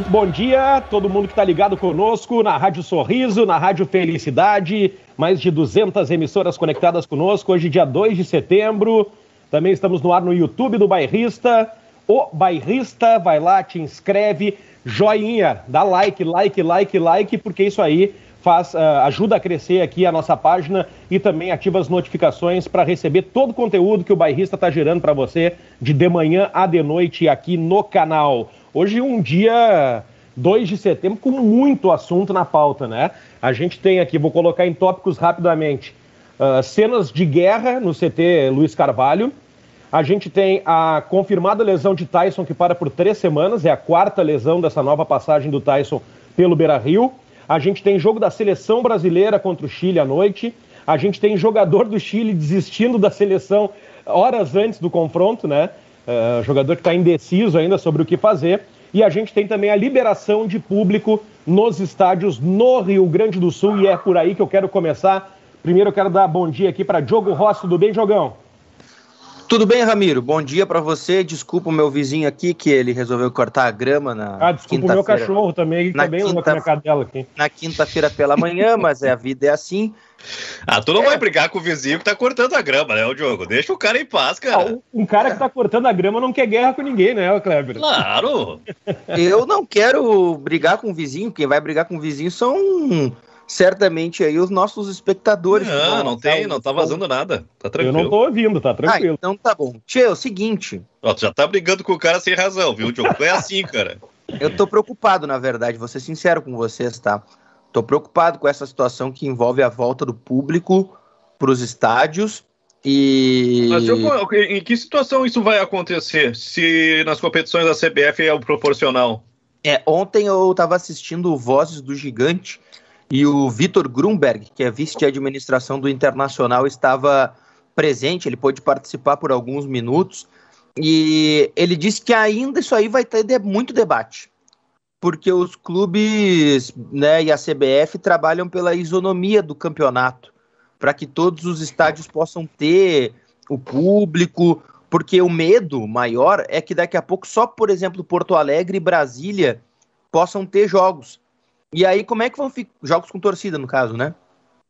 Muito bom dia, todo mundo que está ligado conosco na Rádio Sorriso, na Rádio Felicidade, mais de 200 emissoras conectadas conosco. Hoje, dia 2 de setembro, também estamos no ar no YouTube do Bairrista. O Bairrista, vai lá, te inscreve, joinha, dá like, like, like, like, porque isso aí faz, uh, ajuda a crescer aqui a nossa página e também ativa as notificações para receber todo o conteúdo que o Bairrista está gerando para você de de manhã a de noite aqui no canal. Hoje um dia 2 de setembro com muito assunto na pauta, né? A gente tem aqui, vou colocar em tópicos rapidamente, uh, cenas de guerra no CT Luiz Carvalho. A gente tem a confirmada lesão de Tyson que para por três semanas, é a quarta lesão dessa nova passagem do Tyson pelo Beira-Rio. A gente tem jogo da seleção brasileira contra o Chile à noite. A gente tem jogador do Chile desistindo da seleção horas antes do confronto, né? Uh, jogador que está indeciso ainda sobre o que fazer. E a gente tem também a liberação de público nos estádios no Rio Grande do Sul, e é por aí que eu quero começar. Primeiro eu quero dar bom dia aqui para Diogo Rossi, tudo bem, Jogão? Tudo bem, Ramiro? Bom dia para você. Desculpa o meu vizinho aqui que ele resolveu cortar a grama na Ah, desculpa o meu cachorro também, que tá bem quinta, na cadela aqui. Na quinta-feira pela manhã, mas é, a vida é assim. Ah, tu não é. vai brigar com o vizinho que tá cortando a grama, né, o Diogo? Deixa o cara em paz, cara. Ah, um cara que tá cortando a grama não quer guerra com ninguém, né, Kleber? Claro! Eu não quero brigar com o vizinho, quem vai brigar com o vizinho são certamente aí os nossos espectadores. Não, não, não tem, não tá vazando nada. Tá tranquilo. Eu não tô ouvindo, tá tranquilo. Ah, então tá bom. Tchê, é o seguinte. Ó, tu já tá brigando com o cara sem razão, viu, Diogo? É assim, cara. Eu tô preocupado, na verdade, vou ser sincero com vocês, tá? Tô preocupado com essa situação que envolve a volta do público para os estádios e. Mas eu, em que situação isso vai acontecer? Se nas competições da CBF é o proporcional? É, ontem eu estava assistindo Vozes do Gigante e o Vitor Grunberg, que é vice de administração do Internacional, estava presente, ele pôde participar por alguns minutos, e ele disse que ainda isso aí vai ter muito debate, porque os clubes né, e a CBF trabalham pela isonomia do campeonato, para que todos os estádios possam ter o público, porque o medo maior é que daqui a pouco só, por exemplo, Porto Alegre e Brasília possam ter jogos. E aí, como é que vão ficar. Jogos com torcida, no caso, né?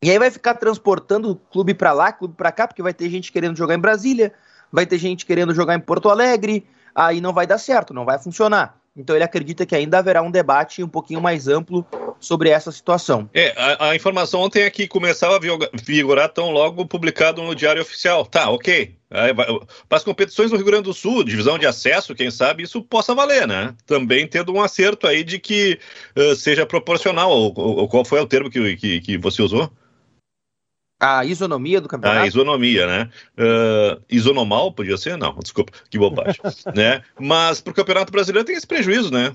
E aí vai ficar transportando o clube para lá, clube para cá, porque vai ter gente querendo jogar em Brasília, vai ter gente querendo jogar em Porto Alegre, aí não vai dar certo, não vai funcionar. Então ele acredita que ainda haverá um debate um pouquinho mais amplo sobre essa situação. É, a, a informação ontem é que começava a vigorar tão logo publicado no Diário Oficial. Tá, ok. Para as competições no Rio Grande do Sul, divisão de acesso, quem sabe isso possa valer, né? Também tendo um acerto aí de que uh, seja proporcional. Ou, ou, qual foi o termo que, que, que você usou? A isonomia do campeonato? A isonomia, né? Uh, isonomal podia ser? Não, desculpa, que bobagem. né? Mas para o Campeonato Brasileiro tem esse prejuízo, né?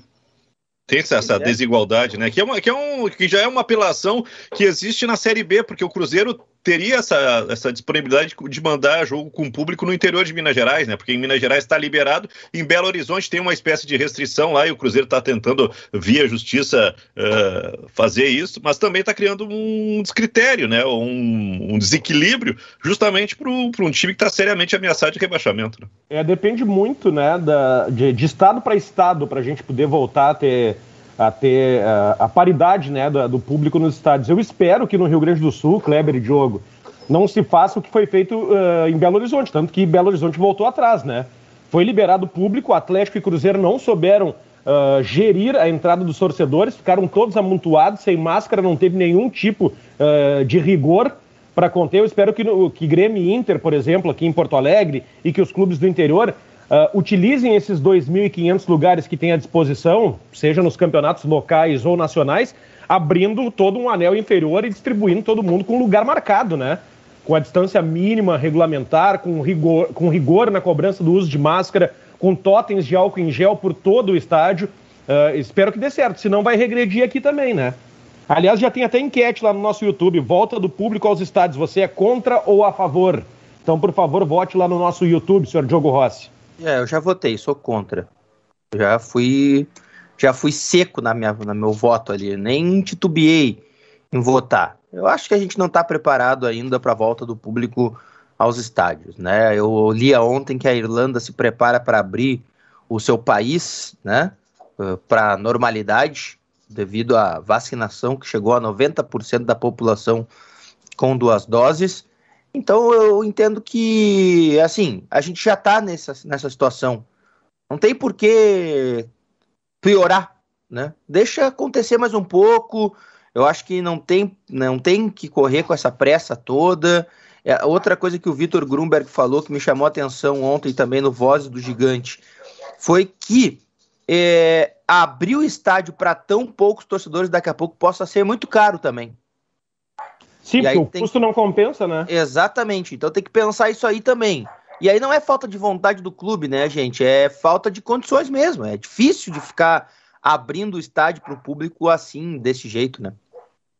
Tem essa, essa é. desigualdade, né? Que, é uma, que, é um, que já é uma apelação que existe na Série B, porque o Cruzeiro teria essa, essa disponibilidade de mandar jogo com público no interior de Minas Gerais, né? Porque em Minas Gerais está liberado, em Belo Horizonte tem uma espécie de restrição lá e o Cruzeiro está tentando, via justiça, uh, fazer isso, mas também está criando um descritério, né? Um, um desequilíbrio, justamente para um time que está seriamente ameaçado de rebaixamento. Né? É, depende muito, né, da, de, de estado para estado, para a gente poder voltar a ter a ter uh, a paridade né, do, do, público nos estádios. Eu espero que no Rio Grande do Sul, Kleber e Diogo, não se faça o que foi feito uh, em Belo Horizonte, tanto que Belo Horizonte voltou atrás, né? Foi liberado público, Atlético e Cruzeiro não souberam uh, gerir a entrada dos torcedores, ficaram todos amontoados, sem máscara, não teve nenhum tipo de rigor para conter. Eu espero que, que Grêmio e Inter, por exemplo, aqui em Porto Alegre, e que os clubes do interior Uh, utilizem esses 2.500 lugares que têm à disposição, seja nos campeonatos locais ou nacionais, abrindo todo um anel inferior e distribuindo todo mundo com lugar marcado, né? Com a distância mínima regulamentar, com rigor, com rigor na cobrança do uso de máscara, com totens de álcool em gel por todo o estádio. Uh, espero que dê certo, senão vai regredir aqui também, né? Aliás, já tem até enquete lá no nosso YouTube. Volta do público aos estádios. Você é contra ou a favor? Então, por favor, vote lá no nosso YouTube, senhor Diogo Rossi. É, eu já votei, sou contra. Já fui, já fui seco na minha, no meu voto ali, nem titubeei em votar. Eu acho que a gente não está preparado ainda para a volta do público aos estádios, né? Eu li ontem que a Irlanda se prepara para abrir o seu país, né? uh, para normalidade devido à vacinação que chegou a 90% da população com duas doses. Então eu entendo que, assim, a gente já está nessa, nessa situação. Não tem por que piorar, né? Deixa acontecer mais um pouco. Eu acho que não tem, não tem que correr com essa pressa toda. É, outra coisa que o Vitor Grunberg falou que me chamou a atenção ontem também no Voz do Gigante foi que é, abrir o estádio para tão poucos torcedores daqui a pouco possa ser muito caro também. Sim, porque o custo não compensa, né? Exatamente. Então tem que pensar isso aí também. E aí não é falta de vontade do clube, né, gente? É falta de condições mesmo. É difícil de ficar abrindo o estádio para o público assim, desse jeito, né?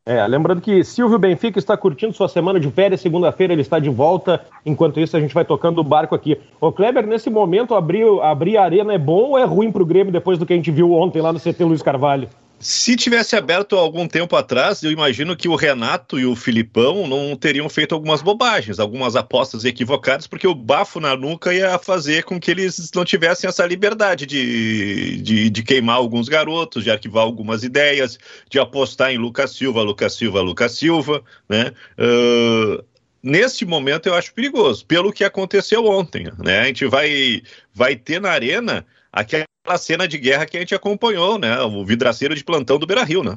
É, lembrando que Silvio Benfica está curtindo sua semana de férias, segunda-feira ele está de volta. Enquanto isso, a gente vai tocando o barco aqui. Ô Kleber, nesse momento, abrir, abrir a arena é bom ou é ruim para o Grêmio depois do que a gente viu ontem lá no CT Luiz Carvalho? Se tivesse aberto algum tempo atrás, eu imagino que o Renato e o Filipão não teriam feito algumas bobagens, algumas apostas equivocadas, porque o bafo na nuca ia fazer com que eles não tivessem essa liberdade de, de, de queimar alguns garotos, de arquivar algumas ideias, de apostar em Lucas Silva, Lucas Silva, Lucas Silva, né? Uh, neste momento eu acho perigoso, pelo que aconteceu ontem, né? A gente vai, vai ter na arena aquela cena de guerra que a gente acompanhou, né? O vidraceiro de plantão do Beira Rio, né?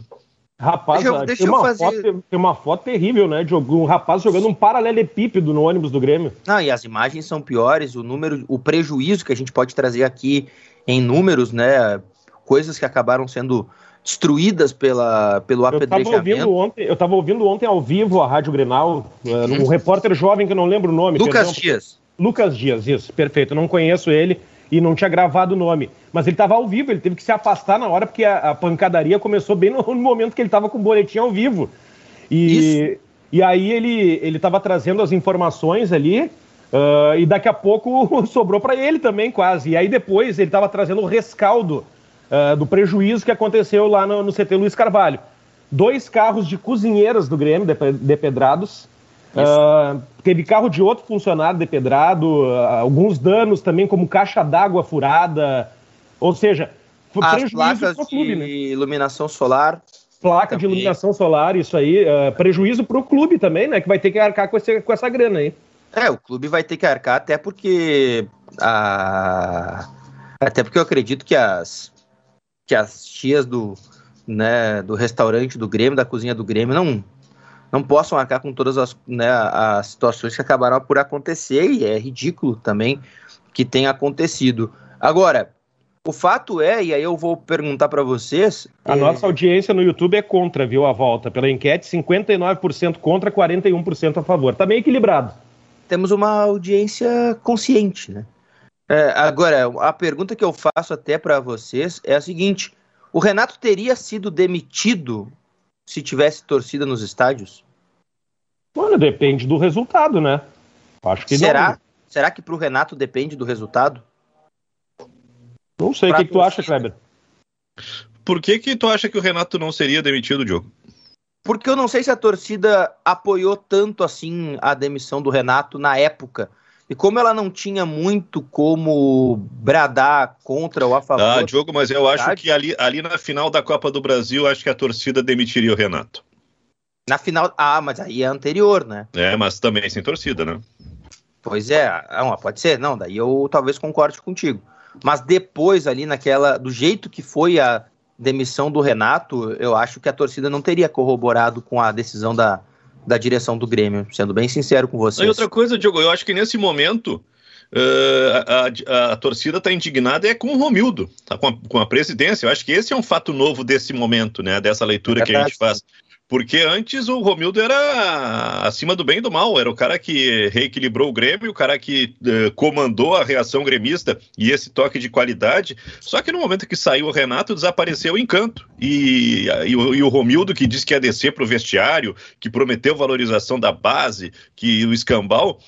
Rapaz, deixa, deixa tem, uma fazer... foto, tem uma foto terrível, né? De um rapaz jogando um paralelepípedo no ônibus do Grêmio. Não, e as imagens são piores, o número, o prejuízo que a gente pode trazer aqui em números, né? Coisas que acabaram sendo destruídas pela, pelo apedrejamento. Eu estava ouvindo ontem, eu tava ouvindo ontem ao vivo a Rádio Grenal, um repórter jovem que eu não lembro o nome. Lucas perdão, Dias. Lucas Dias, isso, perfeito. Eu não conheço ele e não tinha gravado o nome. Mas ele estava ao vivo, ele teve que se afastar na hora, porque a, a pancadaria começou bem no, no, momento que ele estava com o boletim ao vivo. E, e aí ele estava trazendo as informações ali, uh, e daqui a pouco sobrou para ele também, quase. E aí depois ele estava trazendo o rescaldo uh, do prejuízo que aconteceu lá no, no CT Luiz Carvalho. Dois carros de cozinheiras do Grêmio depedrados. Uh, teve carro de outro funcionário depedrado, uh, alguns danos também, como caixa d'água furada. Ou seja, As placas clube, de né? iluminação solar. Placa também. de iluminação solar, isso aí. Uh, prejuízo para o clube também, né? Que vai ter que arcar com, esse, com essa grana aí. É, o clube vai ter que arcar, até porque. A... Até porque eu acredito que as, que as tias do, né, do restaurante do Grêmio, da cozinha do Grêmio, não não possam arcar com todas as, né, as situações que acabaram por acontecer, e é ridículo também que tenha acontecido. Agora, o fato é, e aí eu vou perguntar para vocês. A é... nossa audiência no YouTube é contra, viu, a volta. Pela enquete, 59% contra, 41% a favor. Tá meio equilibrado. Temos uma audiência consciente, né? É, agora, a pergunta que eu faço até para vocês é a seguinte: o Renato teria sido demitido se tivesse torcida nos estádios? Mano, depende do resultado, né? Acho que Será? Não. Será que pro Renato depende do resultado? Não sei. o que, que tu acha, Kleber? Por que, que tu acha que o Renato não seria demitido, Diogo? Porque eu não sei se a torcida apoiou tanto assim a demissão do Renato na época. E como ela não tinha muito como bradar contra ou a favor. Ah, Diogo, mas eu acho que ali, ali na final da Copa do Brasil, acho que a torcida demitiria o Renato. Na final. Ah, mas aí é anterior, né? É, mas também sem torcida, né? Pois é, não, pode ser. Não, daí eu talvez concorde contigo. Mas depois, ali naquela. Do jeito que foi a demissão do Renato, eu acho que a torcida não teria corroborado com a decisão da, da direção do Grêmio, sendo bem sincero com vocês. E outra coisa, Diogo, eu acho que nesse momento uh, a, a, a, torcida está indignada é com o Romildo, tá com, a, com a presidência. Eu acho que esse é um fato novo desse momento, né? Dessa leitura é que a gente faz. Porque antes o Romildo era acima do bem e do mal, era o cara que reequilibrou o Grêmio, o cara que uh, comandou a reação gremista e esse toque de qualidade. Só que no momento que saiu o Renato, desapareceu o encanto. E, e, e o Romildo, que disse que ia descer para o vestiário, que prometeu valorização da base, que o escambau,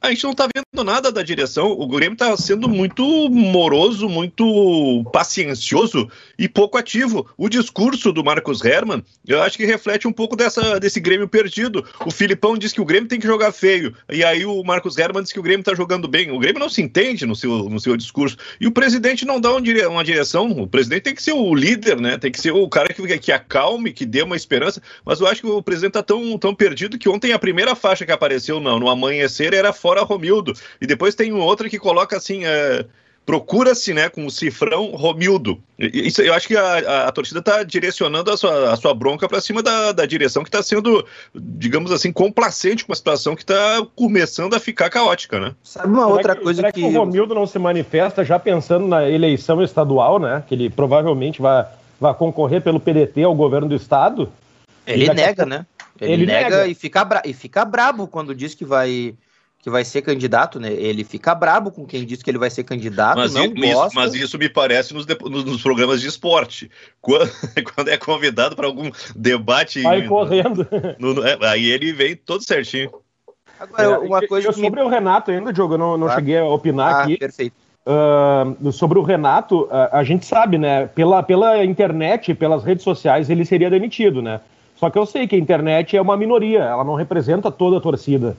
a gente não está vendo nada da direção. O Grêmio está sendo muito moroso, muito paciencioso e pouco ativo. O discurso do Marcos Herman, eu acho que reflete um pouco dessa, desse Grêmio perdido. O Filipão diz que o Grêmio tem que jogar feio, e aí o Marcos Herman diz que o Grêmio está jogando bem. O Grêmio não se entende no seu, no seu discurso. E o presidente não dá uma direção. O presidente tem que ser o líder, né? Tem que ser o cara que, que acalme, que dê uma esperança. Mas eu acho que o presidente está tão, tão perdido que ontem a primeira faixa que apareceu no, no amanhecer era fora fora Romildo. E depois tem um outro que coloca assim. É, procura-se, né, com o cifrão Romildo. Isso, eu acho que a, a, a torcida está direcionando a sua, a sua bronca para cima da, da direção que está sendo, digamos assim, complacente com a situação que está começando a ficar caótica, né? Sabe uma será outra que, coisa será que... que o Romildo não se manifesta já pensando na eleição estadual, né? Que ele provavelmente vai, vai concorrer pelo PDT ao governo do estado. Ele nega, a... né? Ele, ele nega, nega, E, fica bra... e fica brabo quando diz que vai que vai ser candidato, né? Ele fica brabo com quem diz que ele vai ser candidato, mas não isso, gosta. Mas isso me parece nos, nos, nos programas de esporte. Quando, quando é convidado para algum debate... Vai correndo. No, no, é, aí ele vem todo certinho. Agora, é, uma coisa eu, sobre me... o Renato ainda, Diogo, eu não, não cheguei a opinar ah, aqui. perfeito. Uh, sobre o Renato, uh, a gente sabe, né? Pela, pela internet, pelas redes sociais, ele seria demitido, né? Só que eu sei que a internet é uma minoria, ela não representa toda a torcida.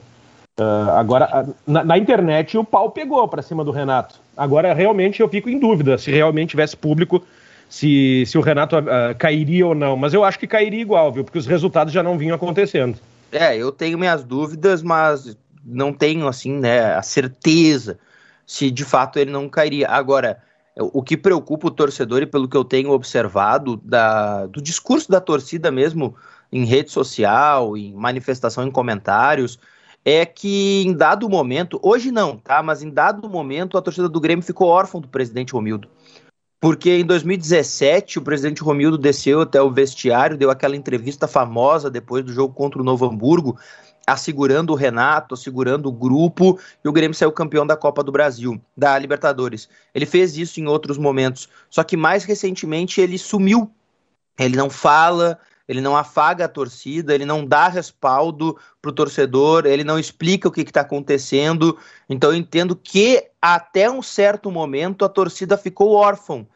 Uh, agora, na, na, internet o pau pegou para cima do Renato. Agora, realmente, eu fico em dúvida se realmente tivesse público, se, se o Renato uh, cairia ou não. Mas eu acho que cairia igual, viu? Porque os resultados já não vinham acontecendo. É, eu tenho minhas dúvidas, mas não tenho, assim, né, a certeza se de fato ele não cairia. Agora, o que preocupa o torcedor, e pelo que eu tenho observado da, do discurso da torcida mesmo, em rede social, em manifestação, em comentários, é que em dado momento, hoje não, tá? Mas em dado momento a torcida do Grêmio ficou órfã do presidente Romildo. Porque em 2017 o presidente Romildo desceu até o vestiário, deu aquela entrevista famosa depois do jogo contra o Novo Hamburgo, assegurando o Renato, assegurando o grupo, e o Grêmio saiu campeão da Copa do Brasil, da Libertadores. Ele fez isso em outros momentos, só que mais recentemente ele sumiu. Ele não fala, ele não afaga a torcida, ele não dá respaldo para o torcedor, ele não explica o que está acontecendo. Então eu entendo que até um certo momento a torcida ficou órfã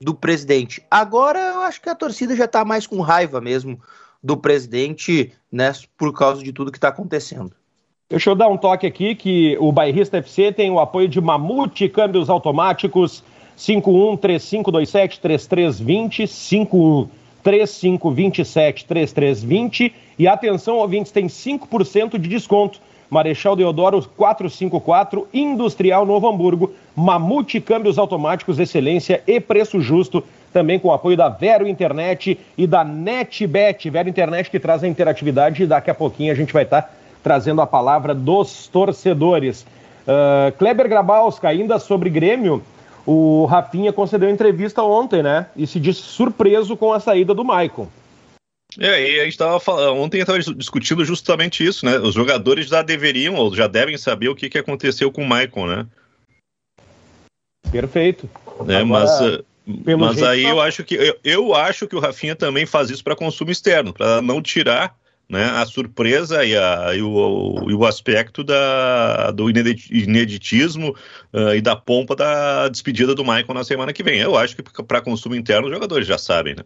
do presidente. Agora eu acho que a torcida já está mais com raiva mesmo do presidente, né, por causa de tudo que está acontecendo. Deixa eu dar um toque aqui que o Bairrista FC tem o apoio de Mamute Câmbios Automáticos 51 3527 3320 51 3527 3320 e atenção, ouvintes, tem 5% de desconto. Marechal Deodoro 454, Industrial Novo Hamburgo, Mamute Câmbios Automáticos, excelência e preço justo, também com o apoio da Vero Internet e da NetBet, Vero Internet que traz a interatividade e daqui a pouquinho a gente vai estar tá trazendo a palavra dos torcedores. Uh, Kleber Grabowska, ainda sobre Grêmio, o Rafinha concedeu entrevista ontem, né? E se disse surpreso com a saída do Maicon. É, e a gente estava falando, ontem estava discutindo justamente isso, né? Os jogadores já deveriam ou já devem saber o que, que aconteceu com o Maicon, né? Perfeito. É, Agora, mas eh, mas aí tá... eu acho que eu, eu acho que o Rafinha também faz isso para consumo externo, para não tirar né, a surpresa e, a, e, o, e o aspecto da, do ineditismo uh, e da pompa da despedida do Michael na semana que vem. Eu acho que para consumo interno os jogadores já sabem, né?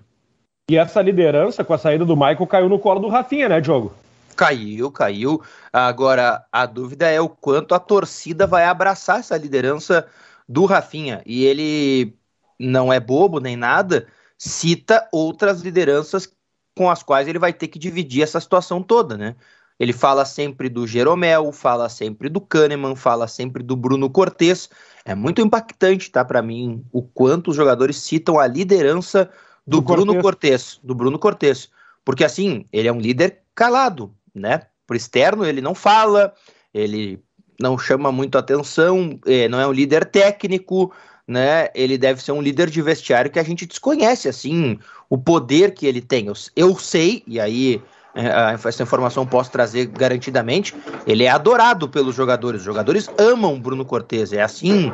E essa liderança com a saída do Michael caiu no colo do Rafinha, né, Diogo? Caiu, caiu. Agora, a dúvida é o quanto a torcida vai abraçar essa liderança do Rafinha. E ele não é bobo nem nada, cita outras lideranças com as quais ele vai ter que dividir essa situação toda, né? Ele fala sempre do Jeromel, fala sempre do Kahneman, fala sempre do Bruno Cortes. É muito impactante, tá, para mim, o quanto os jogadores citam a liderança do, do Bruno Cortes, do Bruno Cortes, porque assim, ele é um líder calado, né? Por externo ele não fala, ele não chama muito atenção, é, não é um líder técnico, né? Ele deve ser um líder de vestiário que a gente desconhece, assim, o poder que ele tem. Eu, sei, e aí é, essa informação posso trazer garantidamente, ele é adorado pelos jogadores. Os jogadores amam Bruno Cortes. É assim,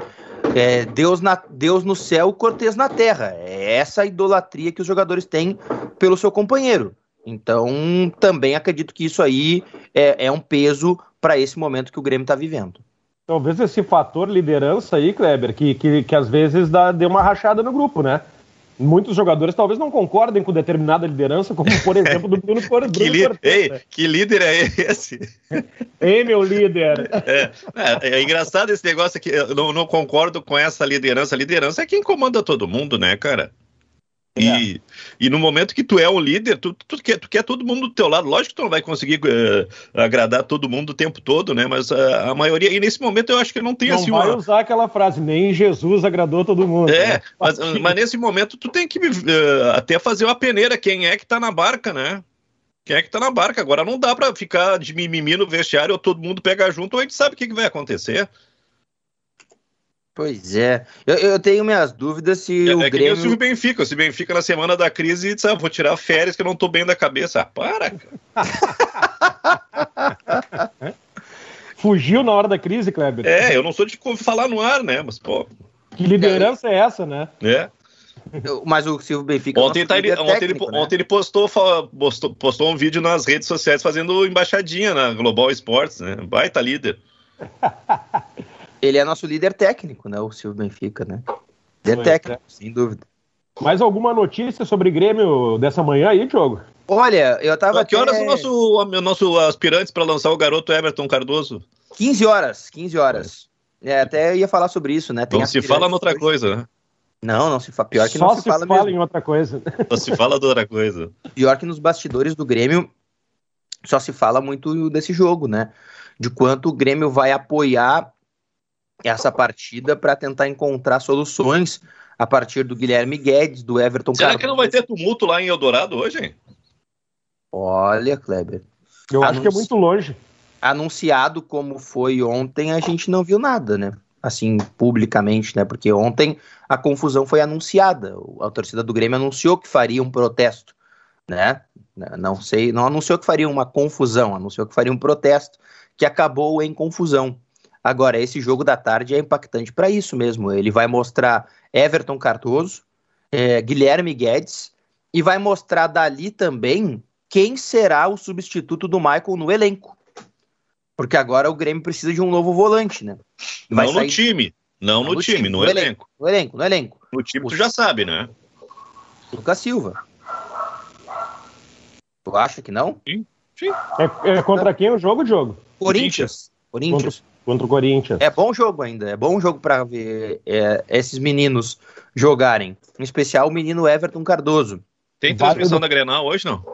é Deus, na, Deus no céu, Cortes na terra. É essa idolatria que os jogadores têm pelo seu companheiro. Então, também acredito que isso aí é, é um peso para esse momento que o Grêmio está vivendo. Talvez esse fator liderança aí, Kleber, que, que, que às vezes dá, deu uma rachada no grupo, né? Muitos jogadores talvez não concordem com determinada liderança, como por exemplo do Bruno Cortez. que, li Ei, né? que líder é esse? Ei, meu líder! É, é, é, engraçado esse negócio aqui, eu não, não concordo com essa liderança. A liderança é quem comanda todo mundo, né, cara? E, é. e no momento que tu é o líder, tu, tu, quer, tu quer todo mundo do teu lado. Lógico que tu não vai conseguir uh, agradar todo mundo o tempo todo, né? Mas a, a, maioria. E nesse momento eu acho que não tem não assim. Não vai uma... usar aquela frase, nem Jesus agradou todo mundo. É, né? mas, mas, nesse momento tu tem que uh, até fazer uma peneira. Quem é que tá na barca, né? Quem é que tá na barca? Agora não dá para ficar de mimimi no vestiário ou todo mundo pega junto ou a gente sabe o que, que vai acontecer. Pois é. Eu, eu, tenho minhas dúvidas se é, o é Grêmio... Que o Benfica. Se o Benfica na semana da crise disse, ah, vou tirar férias que eu não tô bem da cabeça. Ah, para, Fugiu na hora da crise, Kleber. É, eu não sou de falar no ar, né? Mas, pô... Que liderança é essa, né? É. Mas o Silvio Benfica. Ontem, tá ele, técnico, ontem, ele, né? ontem ele postou, postou, postou um vídeo nas redes sociais fazendo embaixadinha na Global Esportes, né? Baita líder. Ele é nosso líder técnico, né? O Silvio Benfica, né? Líder é. técnico, é. sem dúvida. Mais alguma notícia sobre Grêmio dessa manhã aí, Diogo? Olha, eu tava. A que até... horas o nosso, o nosso aspirante para lançar o garoto Everton Cardoso? 15 horas, 15 horas. É, até ia falar sobre isso, né? Tem não se fala noutra hoje. coisa, né? Não, não se fala. Pior que Só não se, se fala, fala mesmo. em outra coisa. Só se fala de outra coisa. Pior que nos bastidores do Grêmio só se fala muito desse jogo, né? De quanto o Grêmio vai apoiar essa partida para tentar encontrar soluções a partir do Guilherme Guedes, do Everton Será Carvalho. que não vai ter tumulto lá em Eldorado hoje, hein? Olha, Kleber. Eu Anunci... acho que é muito longe. Anunciado como foi ontem, a gente não viu nada, né? Assim, publicamente, né? Porque ontem a confusão foi anunciada. A torcida do Grêmio anunciou que faria um protesto, né? Não sei, não anunciou que faria uma confusão, anunciou que faria um protesto que acabou em confusão. Agora, esse jogo da tarde é impactante para isso mesmo. Ele vai mostrar Everton Cardoso, é, Guilherme Guedes, e vai mostrar dali também quem será o substituto do Michael no elenco. Porque agora o Grêmio precisa de um novo volante, né? Vai não sair... no time. Não, não no, no, time, time no, no elenco. elenco. No elenco, no elenco. No time o... tu já sabe, né? Lucas Silva. Tu acha que não? Sim. Sim. É, é contra quem o jogo, Diogo? Corinthians. Corinthians. Contra... Contra o Corinthians. É bom jogo ainda, é bom jogo para ver é, esses meninos jogarem. Em especial o menino Everton Cardoso. Tem transmissão Válido... da Grenal hoje, não?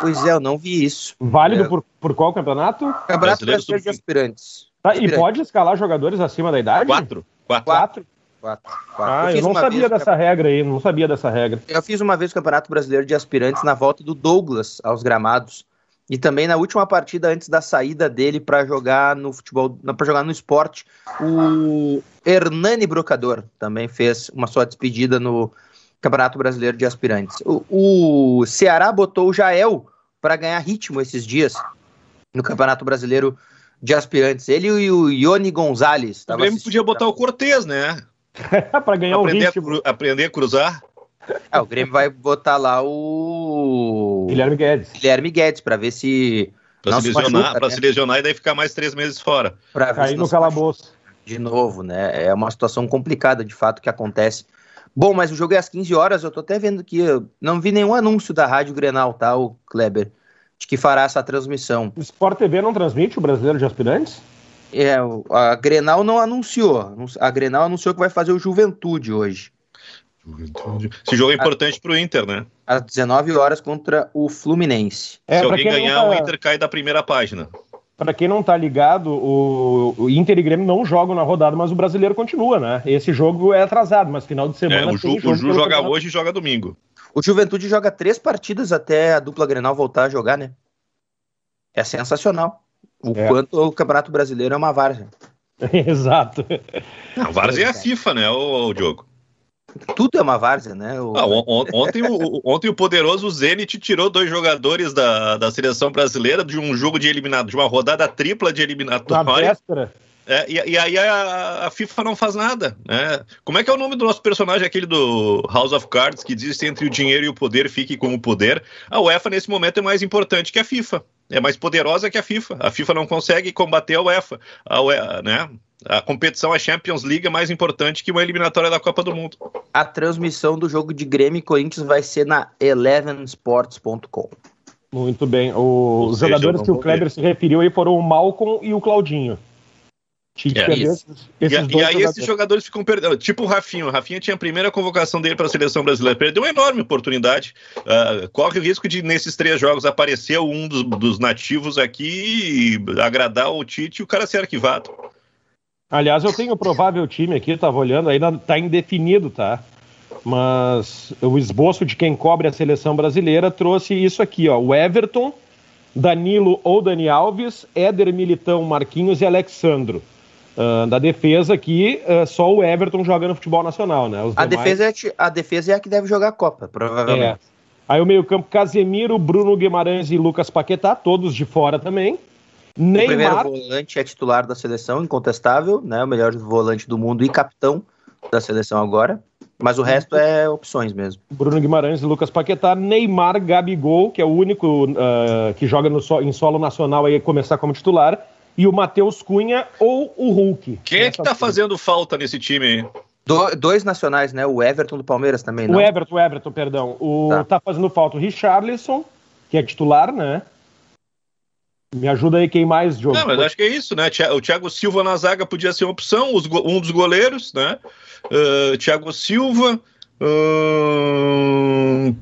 Pois é, eu não vi isso. Válido é. por, por qual campeonato? Campeonato Brasileiro, de Aspirantes. Tá, e pode escalar jogadores acima da idade? Quatro. Quatro. Quatro. Quatro. Quatro. Ah, eu, eu não sabia dessa regra aí, não sabia dessa regra. Eu fiz uma vez o Campeonato Brasileiro de Aspirantes na volta do Douglas aos gramados. E também na última partida antes da saída dele para jogar no futebol, para jogar no esporte, o Hernani Brocador também fez uma sua despedida no Campeonato Brasileiro de Aspirantes. O, o Ceará botou o Jael para ganhar ritmo esses dias no Campeonato Brasileiro de Aspirantes. Ele e o Ione Gonzalez. O Grêmio podia botar o Cortez, né? para ganhar aprender o ritmo. A, aprender a cruzar. Ah, o Grêmio vai botar lá o. Guilherme Guedes. Guilherme Guedes, para ver se. Para se, lesionar, machuca, né? se lesionar e daí ficar mais três meses fora. Pra Cair no calabouço. De novo, né? É uma situação complicada de fato que acontece. Bom, mas o jogo é às 15 horas, eu tô até vendo que não vi nenhum anúncio da Rádio Grenal, tá, o Kleber, de que fará essa transmissão. O Sport TV não transmite o Brasileiro de Aspirantes? É, a Grenal não anunciou. A Grenal anunciou que vai fazer o Juventude hoje. Esse jogo é importante para o Inter, né? Às 19 horas contra o Fluminense. É, Se alguém ganhar, tá... o Inter cai da primeira página. Para quem não tá ligado, o, o, Inter e Grêmio não jogam na rodada, mas o brasileiro continua, né? Esse jogo é atrasado, mas final de semana. É, o Ju, o Ju joga campeonato. hoje e joga domingo. O Juventude joga três partidas até a dupla Grenal voltar a jogar, né? É sensacional. O é. quanto o Campeonato Brasileiro é uma várzea. Exato. A várzea é a FIFA, né, o, o Diogo? Tudo é uma várzea, né? O... Ah, on, ontem, o, ontem o poderoso Zenit tirou dois jogadores da, da seleção brasileira de um jogo de eliminado, de uma rodada tripla de eliminatória. É, e, e, aí a, a, FIFA não faz nada. Né? Como é que é o nome do nosso personagem, aquele do House of Cards, que diz entre o dinheiro e o poder, fique com o poder? A UEFA, nesse momento, é mais importante que a FIFA. É mais poderosa que a FIFA. A FIFA não consegue combater a UEFA. A UEFA né? A competição, a Champions League, é mais importante que uma eliminatória da Copa do Mundo. A transmissão do jogo de Grêmio e Corinthians vai ser na elevensports.com. Muito bem. O, os jogadores que o Kleber ver. se referiu aí foram o Malcolm e o Claudinho. É, esses, esses e, e, aí jogadores. esses jogadores ficam perdendo. Tipo o Rafinho. O Rafinho tinha a primeira convocação dele para a seleção brasileira. Perdeu uma enorme oportunidade. Uh, corre o risco de, nesses três jogos, aparecer um dos, dos nativos aqui e agradar o Tite e o cara ser arquivado. Aliás, eu tenho o provável time aqui, estava olhando, ainda está indefinido, tá? Mas o esboço de quem cobre a seleção brasileira trouxe isso aqui, ó. O Everton, Danilo ou Dani Alves, Éder Militão, Marquinhos e Alexandro. Uh, da defesa aqui, uh, só o Everton joga no futebol nacional, né? a, demais... defesa é, a defesa é a que deve jogar a Copa, provavelmente. É. Aí o meio-campo, Casemiro, Bruno Guimarães e Lucas Paquetá, todos de fora também. Neymar... O primeiro volante é titular da seleção, incontestável, né? O melhor volante do mundo e capitão da seleção agora. Mas o resto é opções mesmo. Bruno Guimarães e Lucas Paquetá, Neymar, Gabigol, que é o único uh, que joga no so, em solo nacional aí começar como titular, e o Matheus Cunha ou o Hulk. Quem é que tá fazendo falta nesse time aí? Do, dois nacionais, né? O Everton do Palmeiras também, não? O Everton, o Everton, perdão. O, tá. tá fazendo falta o Richarlison, que é titular, né? Me ajuda aí quem mais, Diogo. Não, mas acho que é isso, né? O Thiago Silva na zaga podia ser uma opção, um dos goleiros, né? Uh, Thiago Silva. Uh...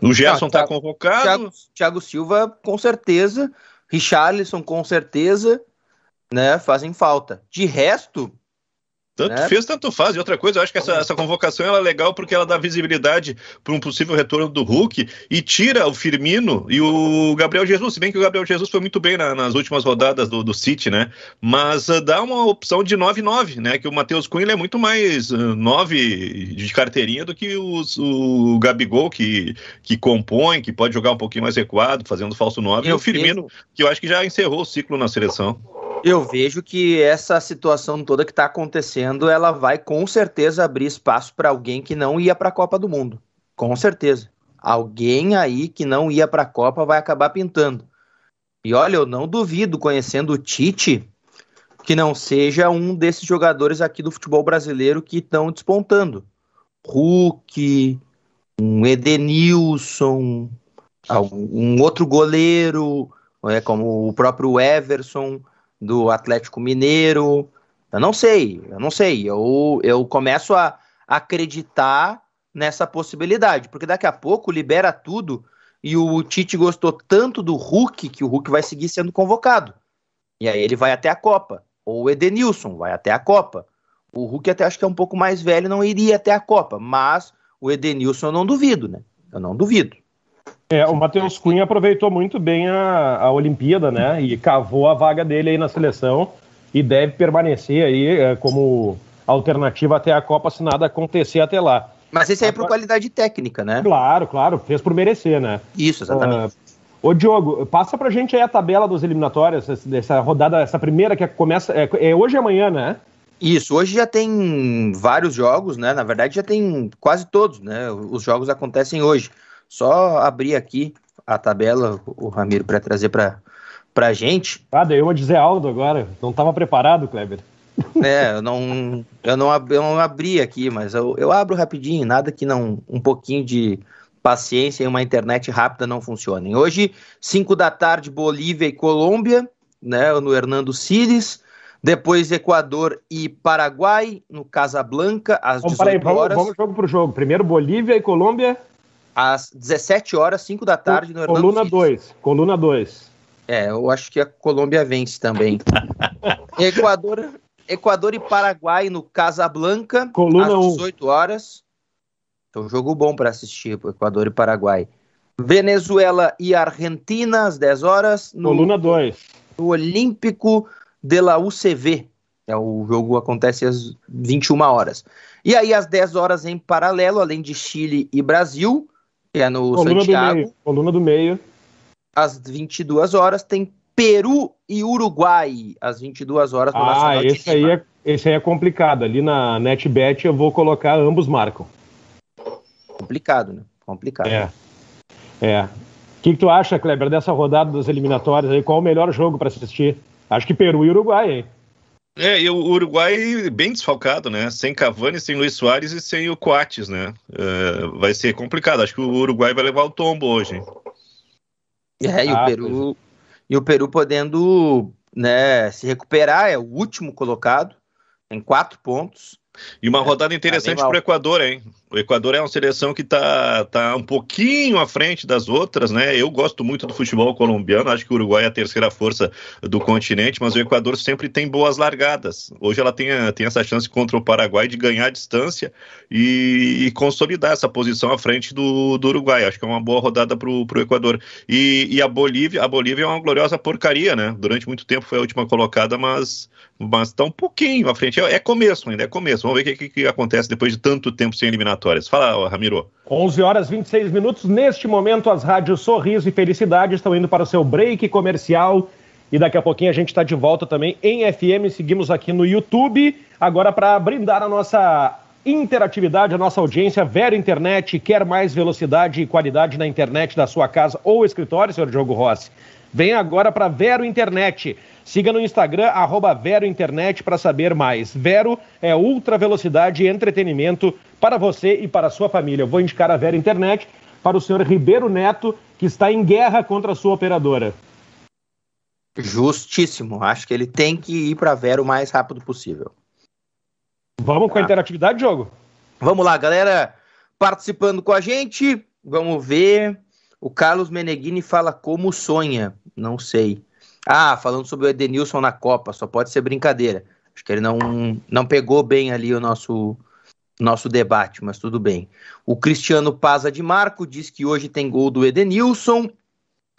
O Gerson está convocado. Thiago, Thiago, Silva, com certeza. Richarlison, com certeza. Né, fazem falta. De resto, tanto é. fez, tanto faz. E outra coisa, eu acho que essa, essa convocação ela é legal porque ela dá visibilidade para um possível retorno do Hulk e tira o Firmino e o Gabriel Jesus. Se bem que o Gabriel Jesus foi muito bem na, nas últimas rodadas do, do City, né? Mas uh, dá uma opção de 9-9, né? Que o Matheus Cunha é muito mais uh, 9 de carteirinha do que os, o Gabigol, que, que compõe, que pode jogar um pouquinho mais recuado, fazendo falso 9. e o Firmino, que eu acho que já encerrou o ciclo na seleção. Eu vejo que essa situação toda que está acontecendo, ela vai com certeza abrir espaço para alguém que não ia para a Copa do Mundo. Com certeza. Alguém aí que não ia para a Copa vai acabar pintando. E olha, eu não duvido, conhecendo o Tite, que não seja um desses jogadores aqui do futebol brasileiro que estão despontando. Hulk, um Edenilson, um outro goleiro, é, como o próprio Everson do Atlético Mineiro. Eu não sei, eu não sei. Eu, eu começo a acreditar nessa possibilidade, porque daqui a pouco libera tudo e o Tite gostou tanto do Hulk que o Hulk vai seguir sendo convocado. E aí ele vai até a Copa. Ou o Edenilson vai até a Copa. O Hulk até acho que é um pouco mais velho, não iria até a Copa, mas o Edenilson eu não duvido, né? Eu não duvido. É, o Matheus Cunha aproveitou muito bem a, a Olimpíada, né? E cavou a vaga dele aí na seleção e deve permanecer aí é, como alternativa até a Copa se nada acontecer até lá. Mas esse aí é por qualidade técnica, né? Claro, claro, fez por merecer, né? Isso, exatamente. Uh, Ô Diogo, passa pra gente aí a tabela dos eliminatórios, dessa rodada, essa primeira que começa. É, é hoje e amanhã, né? Isso, hoje já tem vários jogos, né? Na verdade, já tem quase todos, né? Os jogos acontecem hoje. Só abrir aqui a tabela, o Ramiro, para trazer para a gente. Ah, deu uma de Zé Aldo agora. Não estava preparado, Kleber. É, eu não, eu não, eu não abri aqui, mas eu, eu abro rapidinho, nada que não um pouquinho de paciência e uma internet rápida não funcionem. Hoje, 5 da tarde, Bolívia e Colômbia, né, no Hernando Cires. Depois, Equador e Paraguai, no Casablanca, às vamos, 18 aí, horas. Vamos, vamos jogo por jogo. Primeiro, Bolívia e Colômbia às 17 horas, 5 da tarde, no Coluna 2. Coluna 2. É, eu acho que a Colômbia vence também. Equador, Equador e Paraguai no Casablanca, Coluna às 18 horas. Então, jogo bom para assistir, Equador e Paraguai. Venezuela e Argentina às 10 horas. No, Coluna 2. No Olímpico de la UCV. É, o jogo acontece às 21 horas. E aí, às 10 horas, em paralelo, além de Chile e Brasil, que é no coluna Santiago. Do meio, coluna do meio. Às 22 horas tem Peru e Uruguai, às 22 horas no ah, Nacional esse aí, é, esse aí é complicado. Ali na NetBet eu vou colocar ambos marcam. Complicado, né? Complicado. É. É. O que, que, tu acha, Kleber, dessa rodada das eliminatórias aí? Qual o melhor jogo para assistir? Acho que Peru e Uruguai, hein? É, e o Uruguai bem desfalcado, né? Sem Cavani, sem Luiz Soares e sem o Coates, né? Uh, vai ser complicado. Acho que o Uruguai vai levar o tombo hoje. Hein? É, e ah, o Peru e o Peru podendo né, se recuperar, é o último colocado, tem quatro pontos. E uma rodada interessante para o Equador, hein? O Equador é uma seleção que está tá um pouquinho à frente das outras, né? Eu gosto muito do futebol colombiano, acho que o Uruguai é a terceira força do continente, mas o Equador sempre tem boas largadas. Hoje ela tem, tem essa chance contra o Paraguai de ganhar distância e, e consolidar essa posição à frente do, do Uruguai. Acho que é uma boa rodada para o Equador. E, e a Bolívia, a Bolívia é uma gloriosa porcaria, né? Durante muito tempo foi a última colocada, mas mas está um pouquinho à frente. É, é, começo ainda, é começo. Vamos ver o que, que, que acontece depois de tanto tempo sem eliminatórias. Fala, Ramiro. 11 horas 26 minutos. Neste momento, as rádios Sorriso e Felicidade estão indo para o seu break comercial. E daqui a pouquinho a gente está de volta também em FM. Seguimos aqui no YouTube. Agora, para brindar a nossa interatividade, a nossa audiência, Vero Internet, quer mais velocidade e qualidade na internet da sua casa ou escritório, senhor Diogo Rossi? Vem agora para Vero Internet. Siga no Instagram, arroba Vero Internet, para saber mais. Vero é ultra velocidade e entretenimento para você e para a sua família. Eu vou indicar a Vero Internet para o senhor Ribeiro Neto, que está em guerra contra a sua operadora. Justíssimo. Acho que ele tem que ir para Vero o mais rápido possível. Vamos tá. com a tá. interatividade, jogo? Vamos lá, galera. Participando com a gente, vamos ver. O Carlos Meneghini fala como sonha. Não sei. Ah, falando sobre o Edenilson na Copa, só pode ser brincadeira. Acho que ele não, não pegou bem ali o nosso, nosso debate, mas tudo bem. O Cristiano Paza de Marco diz que hoje tem gol do Edenilson.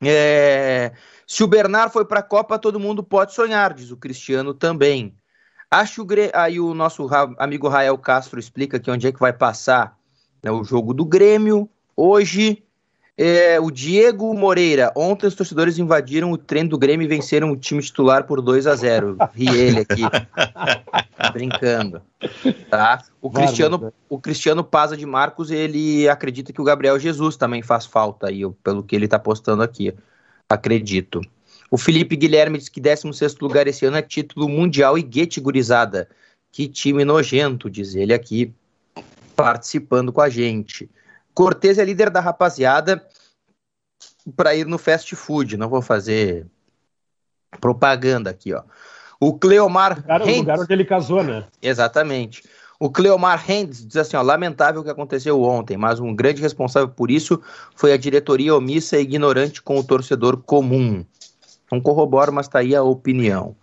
É, se o Bernard foi para a Copa, todo mundo pode sonhar, diz o Cristiano também. Acho que aí o nosso amigo Rael Castro explica aqui onde é que vai passar né, o jogo do Grêmio hoje. É, o Diego Moreira. Ontem os torcedores invadiram o treino do Grêmio e venceram o time titular por 2 a 0 Ri ele aqui. Brincando. Tá? O Cristiano, o Cristiano Paza de Marcos, ele acredita que o Gabriel Jesus também faz falta aí, pelo que ele está postando aqui. Acredito. O Felipe Guilherme diz que 16 lugar esse ano é título mundial e guete gurizada. Que time nojento, diz ele aqui, participando com a gente. Cortez é líder da rapaziada para ir no fast food. Não vou fazer propaganda aqui, ó. O Cleomar lugar, Hentz, o lugar onde ele casou, né? Exatamente. O Cleomar Hentz diz assim, ó, lamentável o que aconteceu ontem, mas um grande responsável por isso foi a diretoria omissa e ignorante com o torcedor comum. Não corroboro, mas tá aí a opinião.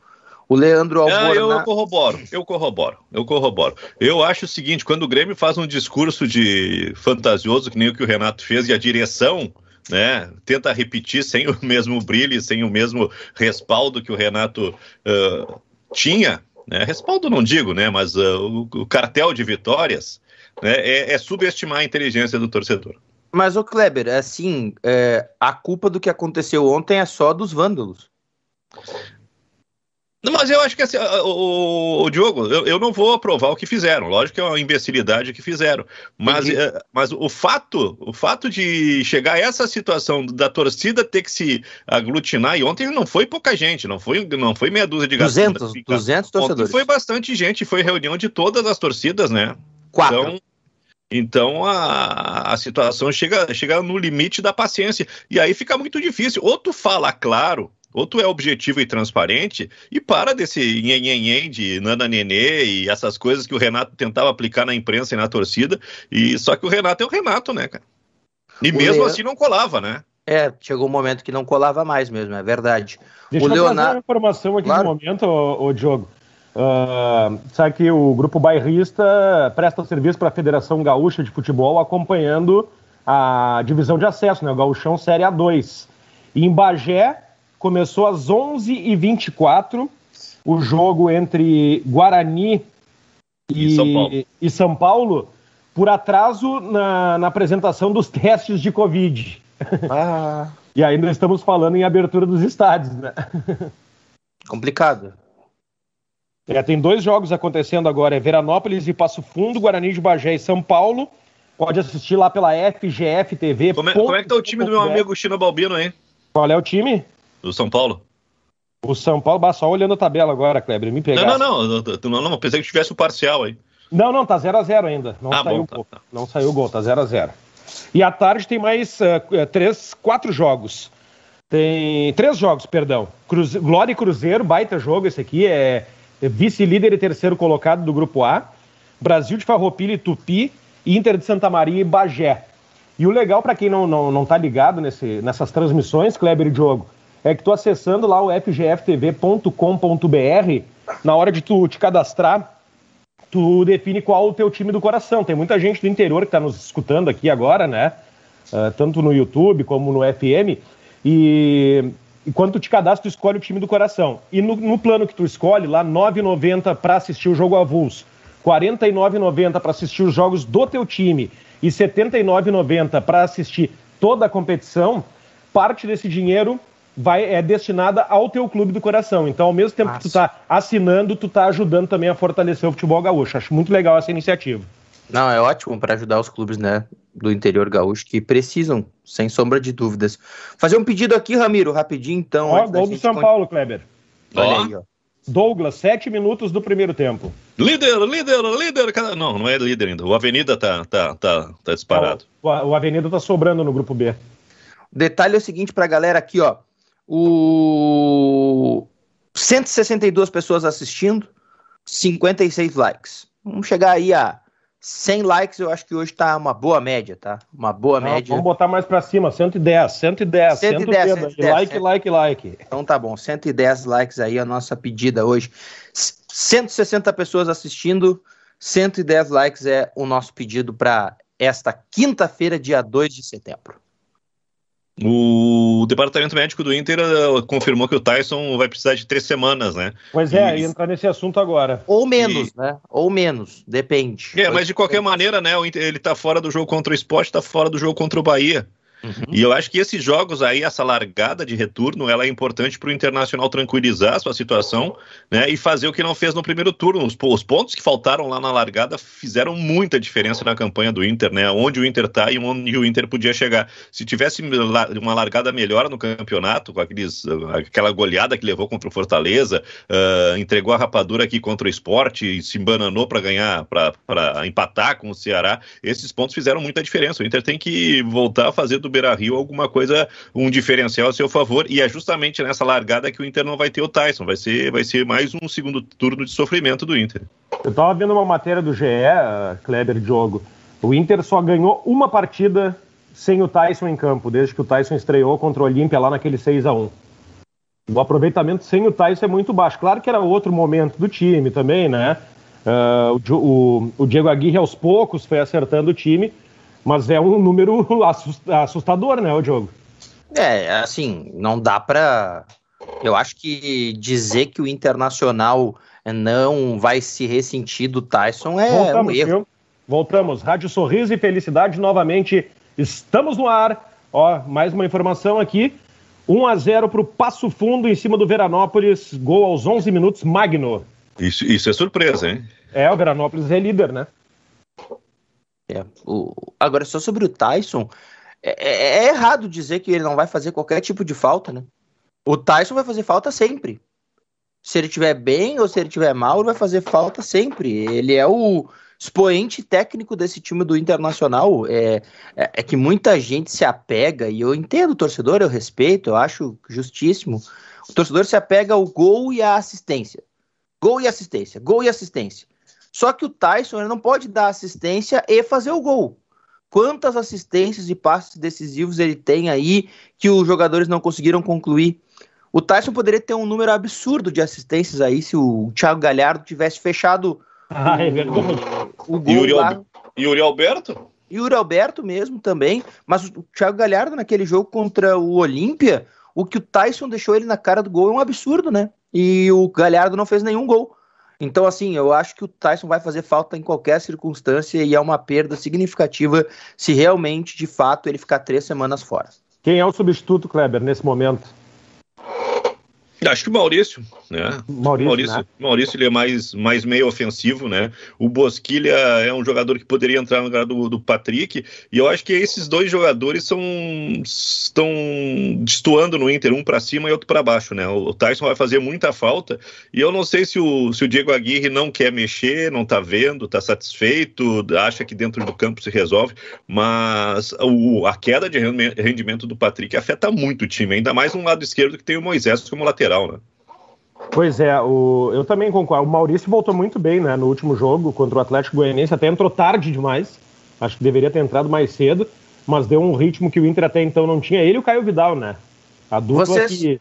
O Leandro Alborna... eu, eu corroboro, eu corroboro, eu corroboro. Eu acho o seguinte, quando o Grêmio faz um discurso de fantasioso, que nem o que o Renato fez, e a direção né, tenta repetir sem o mesmo brilho, sem o mesmo respaldo que o Renato uh, tinha, né, respaldo não digo, né, mas uh, o, o, cartel de vitórias, né, é, é, subestimar a inteligência do torcedor. Mas, o Kleber, assim, é, a culpa do que aconteceu ontem é só dos vândalos. Mas eu acho que assim, o, o Diogo, eu, eu, não vou aprovar o que fizeram. Lógico que é uma imbecilidade que fizeram. Mas, é, mas o fato, o fato de chegar a essa situação da torcida ter que se aglutinar, e ontem não foi pouca gente, não foi, não foi meia dúzia de 200, 200 torcedores. Ontem foi bastante gente, foi reunião de todas as torcidas, né? Quatro. Então, então a, a situação chega, chega no limite da paciência. E aí fica muito difícil. Ou tu fala claro ou tu é objetivo e transparente e para desse nhenhenhen de nana nenê e essas coisas que o Renato tentava aplicar na imprensa e na torcida. E só que o Renato é o Renato, né, cara? E o mesmo assim não colava, né? É, chegou um momento que não colava mais mesmo, é verdade. Deixa o eu Leonardo... trazer uma informação aqui claro. no momento, ô, ô Diogo. Uh, sabe que o Grupo Bairrista presta serviço para a Federação Gaúcha de Futebol acompanhando a divisão de acesso, né, o Gaúchão Série A2. E em Bagé, começou às 11h24, o jogo entre Guarani e, e, São, Paulo. e São Paulo, por atraso na, na apresentação dos testes de Covid. Ah. e ainda estamos falando em abertura dos estádios, né? Complicado. É, tem dois jogos acontecendo agora, é Veranópolis e Passo Fundo, Guarani de Bagé e São Paulo. Pode assistir lá pela FGF TV. Como é, como é que tá o time do meu amigo Chino Balbino aí? Qual é o time? Do São Paulo? O São Paulo, só olhando a tabela agora, Kleber, me pegar. Não, não, não, não, não, pensei que tivesse o parcial aí. Não, não, tá 0x0 ainda. Não ah, saiu bom, o gol. Tá, tá. Não saiu o gol, tá 0x0. E à tarde tem mais uh, três, quatro jogos. Tem três jogos, perdão. Cruze... Glória e Cruzeiro, baita jogo esse aqui, é, é vice-líder e terceiro colocado do grupo A. Brasil de Farroupilha e Tupi, Inter de Santa Maria e Bagé. E o legal para quem não, não, não tá ligado nesse, nessas transmissões, Kleber e Diogo, é que tu acessando lá o fgftv.com.br, na hora de tu te cadastrar, tu define qual o teu time do coração. Tem muita gente do interior que está nos escutando aqui agora, né? Uh, tanto no YouTube como no FM. E, e quando tu te cadastra, tu escolhe o time do coração. E no, no plano que tu escolhe, lá, R$ 9,90 para assistir o jogo avulso, R$ 49,90 para assistir os jogos do teu time e R$ 79,90 para assistir toda a competição, parte desse dinheiro vai, é destinada ao teu clube do coração. Então, ao mesmo tempo Nossa. que tu está assinando, tu está ajudando também a fortalecer o futebol gaúcho. Acho muito legal essa iniciativa. Não, é ótimo para ajudar os clubes, né, do interior gaúcho que precisam, sem sombra de dúvidas. Fazer um pedido aqui, Ramiro, rapidinho, então. Ó, gol do São Paulo, Kleber. Olha aí, ó. Douglas, sete minutos do primeiro tempo. Líder, líder, líder. Não, não é líder ainda. O Avenida tá, tá, tá, tá disparado. O, o Avenida tá sobrando no grupo B. O detalhe é o seguinte pra galera aqui, ó. O 162 pessoas assistindo, 56 likes. Vamos chegar aí a 100 likes, eu acho que hoje tá uma boa média, tá? Uma boa Não, média. Vamos botar mais para cima, 110, 110, 110, 110, 110 like, 100. like, like. Então tá bom, 110 likes aí a nossa pedida hoje. 160 pessoas assistindo, 110 likes é o nosso pedido para esta quinta-feira, dia 2 de setembro. O departamento médico do Inter uh, confirmou que o Tyson vai precisar de três semanas, né? Pois é, e... entrar nesse assunto agora. Ou menos, e... né? Ou menos, depende. É, mas de qualquer maneira, né? O Inter, ele tá fora do jogo contra o esporte, tá fora do jogo contra o Bahia. Uhum. E eu acho que esses jogos aí, essa largada de retorno, ela é importante para o Internacional tranquilizar a sua situação né, e fazer o que não fez no primeiro turno. Os, os, pontos que faltaram lá na largada fizeram muita diferença na campanha do Inter, né? Onde o Inter está e onde o Inter podia chegar. Se tivesse uma largada melhor no campeonato, com aqueles, aquela goleada que levou contra o Fortaleza, uh, entregou a rapadura aqui contra o esporte se embananou para ganhar, para empatar com o Ceará, esses pontos fizeram muita diferença. O Inter tem que voltar a fazer do Beira Rio alguma coisa, um diferencial a seu favor. E é justamente nessa largada que o Inter não vai ter o Tyson. Vai ser, vai ser mais um segundo turno de sofrimento do Inter. Eu estava vendo uma matéria do GE, Kleber Diogo. O Inter só ganhou uma partida sem o Tyson em campo, desde que o Tyson estreou contra o Olímpia lá naquele 6 a 1 O aproveitamento sem o Tyson é muito baixo. Claro que era outro momento do time também, né? Uh, o, o, o Diego Aguirre aos poucos foi acertando o time, mas é um número assustador, né, o Diogo? É, assim, não dá para. Eu acho que dizer que o Internacional não vai se ressentir do Tyson é Voltamos, um erro. Viu? Voltamos. Rádio Sorriso e Felicidade novamente. Estamos no ar. Ó, mais uma informação aqui. 1 a 0 para o Passo Fundo em cima do Veranópolis. Gol aos 11 minutos, Magno. Isso, isso é surpresa, hein? É, o Veranópolis é líder, né? É, o... Agora, só sobre o Tyson, é, é, é, errado dizer que ele não vai fazer qualquer tipo de falta, né? O Tyson vai fazer falta sempre. Se ele estiver bem ou se ele estiver mal, ele vai fazer falta sempre. Ele é o expoente técnico desse time do Internacional. É, é, é que muita gente se apega, e eu entendo o torcedor, eu respeito, eu acho justíssimo. O torcedor se apega ao gol e à assistência. Gol e assistência, gol e assistência. Só que o Tyson ele não pode dar assistência e fazer o gol. Quantas assistências e passes decisivos ele tem aí que os jogadores não conseguiram concluir? O Tyson poderia ter um número absurdo de assistências aí se o Thiago Galhardo tivesse fechado ah, é o, o gol Yuri, lá. Yuri Alberto? Yuri Alberto mesmo também, mas o Thiago Galhardo naquele jogo contra o Olímpia, o que o Tyson deixou ele na cara do gol é um absurdo, né? E o Galhardo não fez nenhum gol. Então, assim, eu acho que o Tyson vai fazer falta em qualquer circunstância e é uma perda significativa se realmente, de fato, ele ficar três semanas fora. Quem é o substituto, Kleber, nesse momento? Acho que o Maurício, né? Maurício, Maurício, né? Maurício ele é mais, mais meio ofensivo, né? O Bosquilha é um jogador que poderia entrar no lugar do, do Patrick, e eu acho que esses dois jogadores são estão destoando no Inter, um para cima e outro para baixo, né? O Tyson vai fazer muita falta, e eu não sei se o, se o Diego Aguirre não quer mexer, não tá vendo, tá satisfeito, acha que dentro do campo se resolve, mas o, a queda de rendimento do Patrick afeta muito o time, ainda mais no lado esquerdo que tem o Moisés como lateral lateral, né? Pois é, o, eu também concordo. O Maurício voltou muito bem né, no último jogo contra o Atlético Goianiense, até entrou tarde demais. Acho que deveria ter entrado mais cedo, mas deu um ritmo que o Inter até então não tinha. Ele e o Caio Vidal, né? A dupla Vocês... que,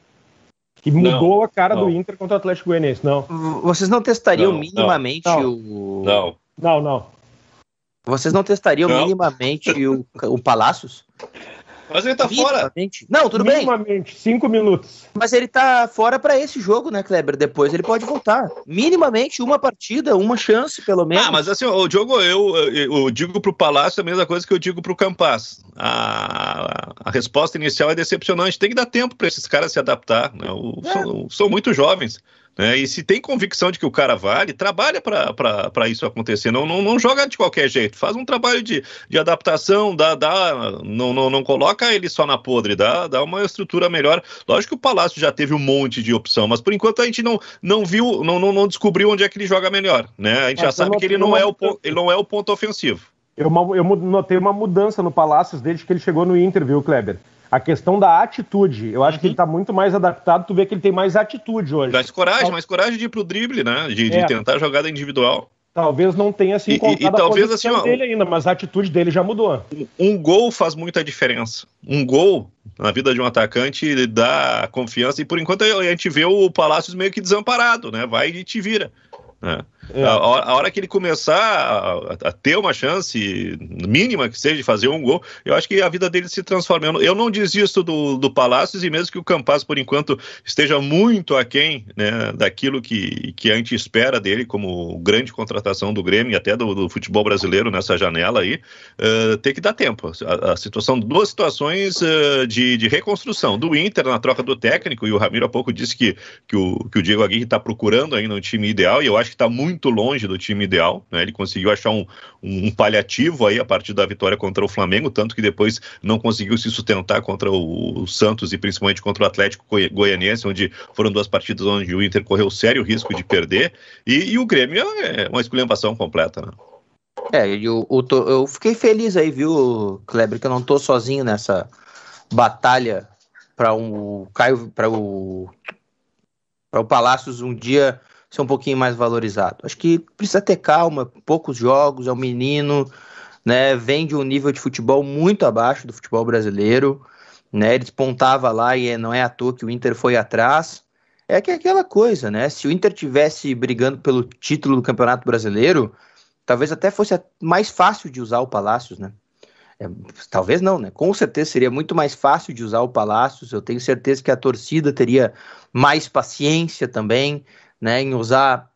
que mudou não, a cara não. do Inter contra o Atlético Goianiense, não. Vocês não testariam não, minimamente o. Não. Não, não. Vocês não testariam minimamente o, o Palácios? Mas ele tá fora. Não, tudo Minimamente, bem. cinco minutos. Mas ele tá fora para esse jogo, né, Kleber? Depois ele pode voltar. Minimamente uma partida, uma chance, pelo menos. Ah, mas assim, o Diogo, eu, eu, eu digo pro Palácio a mesma coisa que eu digo pro Campas. A, a resposta inicial é decepcionante. Tem que dar tempo para esses caras se adaptar. Né? O, é. são, são muito jovens. Né? E se tem convicção de que o cara vale, trabalha para isso acontecer. Não, não, não joga de qualquer jeito. Faz um trabalho de, de adaptação, dá, dá, não, não, não coloca ele só na podre, dá, dá uma estrutura melhor. Lógico que o Palácio já teve um monte de opção, mas por enquanto a gente não, não viu, não, não, não descobriu onde é que ele joga melhor. Né? A gente é, já sabe que ele não, é o, ele não é o ponto ofensivo. Eu, eu notei uma mudança no Palácios desde que ele chegou no Inter, viu, Kleber? A questão da atitude. Eu acho uhum. que ele está muito mais adaptado, tu vê que ele tem mais atitude hoje. Mais coragem, mais coragem de ir pro drible, né? De, de é. tentar jogada individual. Talvez não tenha se encontrado e, e, talvez, assim, ó, dele ainda, mas a atitude dele já mudou. Um gol faz muita diferença. Um gol na vida de um atacante dá confiança e por enquanto a gente vê o Palácios meio que desamparado, né? Vai e te vira. Né? É. A, a, hora que ele começar a, a, ter uma chance mínima que seja de fazer um gol, eu acho que a vida dele se transforma. Eu não, eu não desisto do, do Palácios e mesmo que o Campas, por enquanto, esteja muito aquém né, daquilo que, que a gente espera dele como grande contratação do Grêmio e até do, do futebol brasileiro nessa janela aí, uh, tem que dar tempo. A, a situação, duas situações uh, de, de reconstrução do Inter na troca do técnico, e o Ramiro há pouco disse que, que, o, que o Diego Aguirre está procurando ainda um time ideal, e eu acho que está muito muito longe do time ideal, né? Ele conseguiu achar um, um, paliativo aí a partir da vitória contra o Flamengo, tanto que depois não conseguiu se sustentar contra o, o Santos e principalmente contra o Atlético Goianiense, onde foram duas partidas onde o Inter correu sério risco de perder, e, e o Grêmio é uma esculhambação completa, né? É, eu, eu, tô, eu, fiquei feliz aí, viu, Kleber, que eu não tô sozinho nessa batalha para um Caio, para o para o Palácios um dia ser um pouquinho mais valorizado. Acho que precisa ter calma, poucos jogos, é um menino, né? Vem de um nível de futebol muito abaixo do futebol brasileiro, né? Ele despontava lá e não é à toa que o Inter foi atrás. É que é aquela coisa, né? Se o Inter tivesse brigando pelo título do Campeonato Brasileiro, talvez até fosse mais fácil de usar o Palácios, né? É, talvez não, né? Com certeza seria muito mais fácil de usar o Palácios. Eu tenho certeza que a torcida teria mais paciência também, né, em usar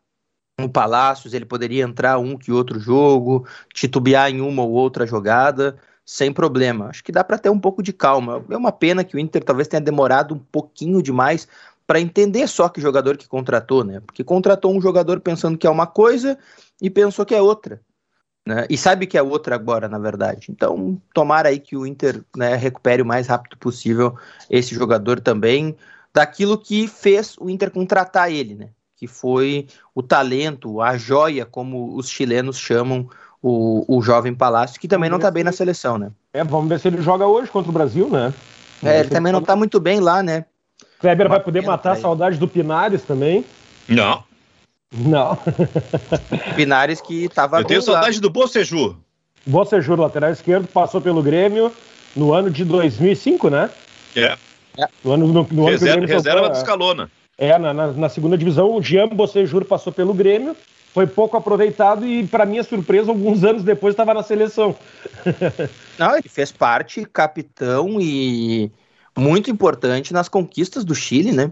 um Palácios, ele poderia entrar um que outro jogo, titubear em uma ou outra jogada, sem problema. Acho que dá para ter um pouco de calma. É uma pena que o Inter talvez tenha demorado um pouquinho demais para entender só que jogador que contratou, né? Porque contratou um jogador pensando que é uma coisa e pensou que é outra. Né? E sabe que é outra agora, na verdade. Então, tomara aí que o Inter né, recupere o mais rápido possível esse jogador também, daquilo que fez o Inter contratar ele, né? Que foi o talento, a joia, como os chilenos chamam o, o jovem Palácio, que também não está bem na seleção, né? É, vamos ver se ele joga hoje contra o Brasil, né? é, ele também não está muito bem lá, né? Kleber vai poder matar a saudade do Pinares também? Não. Não. Pinares que estava. Eu tenho saudade lá. do Bocejur. Bocejur, lateral esquerdo, passou pelo Grêmio no ano de 2005, né? É. No ano, no, no reserva, ano que o Grêmio reserva do Escalona. É, na, na, na segunda divisão, o Jean Bocejur passou pelo Grêmio, foi pouco aproveitado e, para minha surpresa, alguns anos depois estava na seleção. Não, ele fez parte, capitão e muito importante nas conquistas do Chile, né?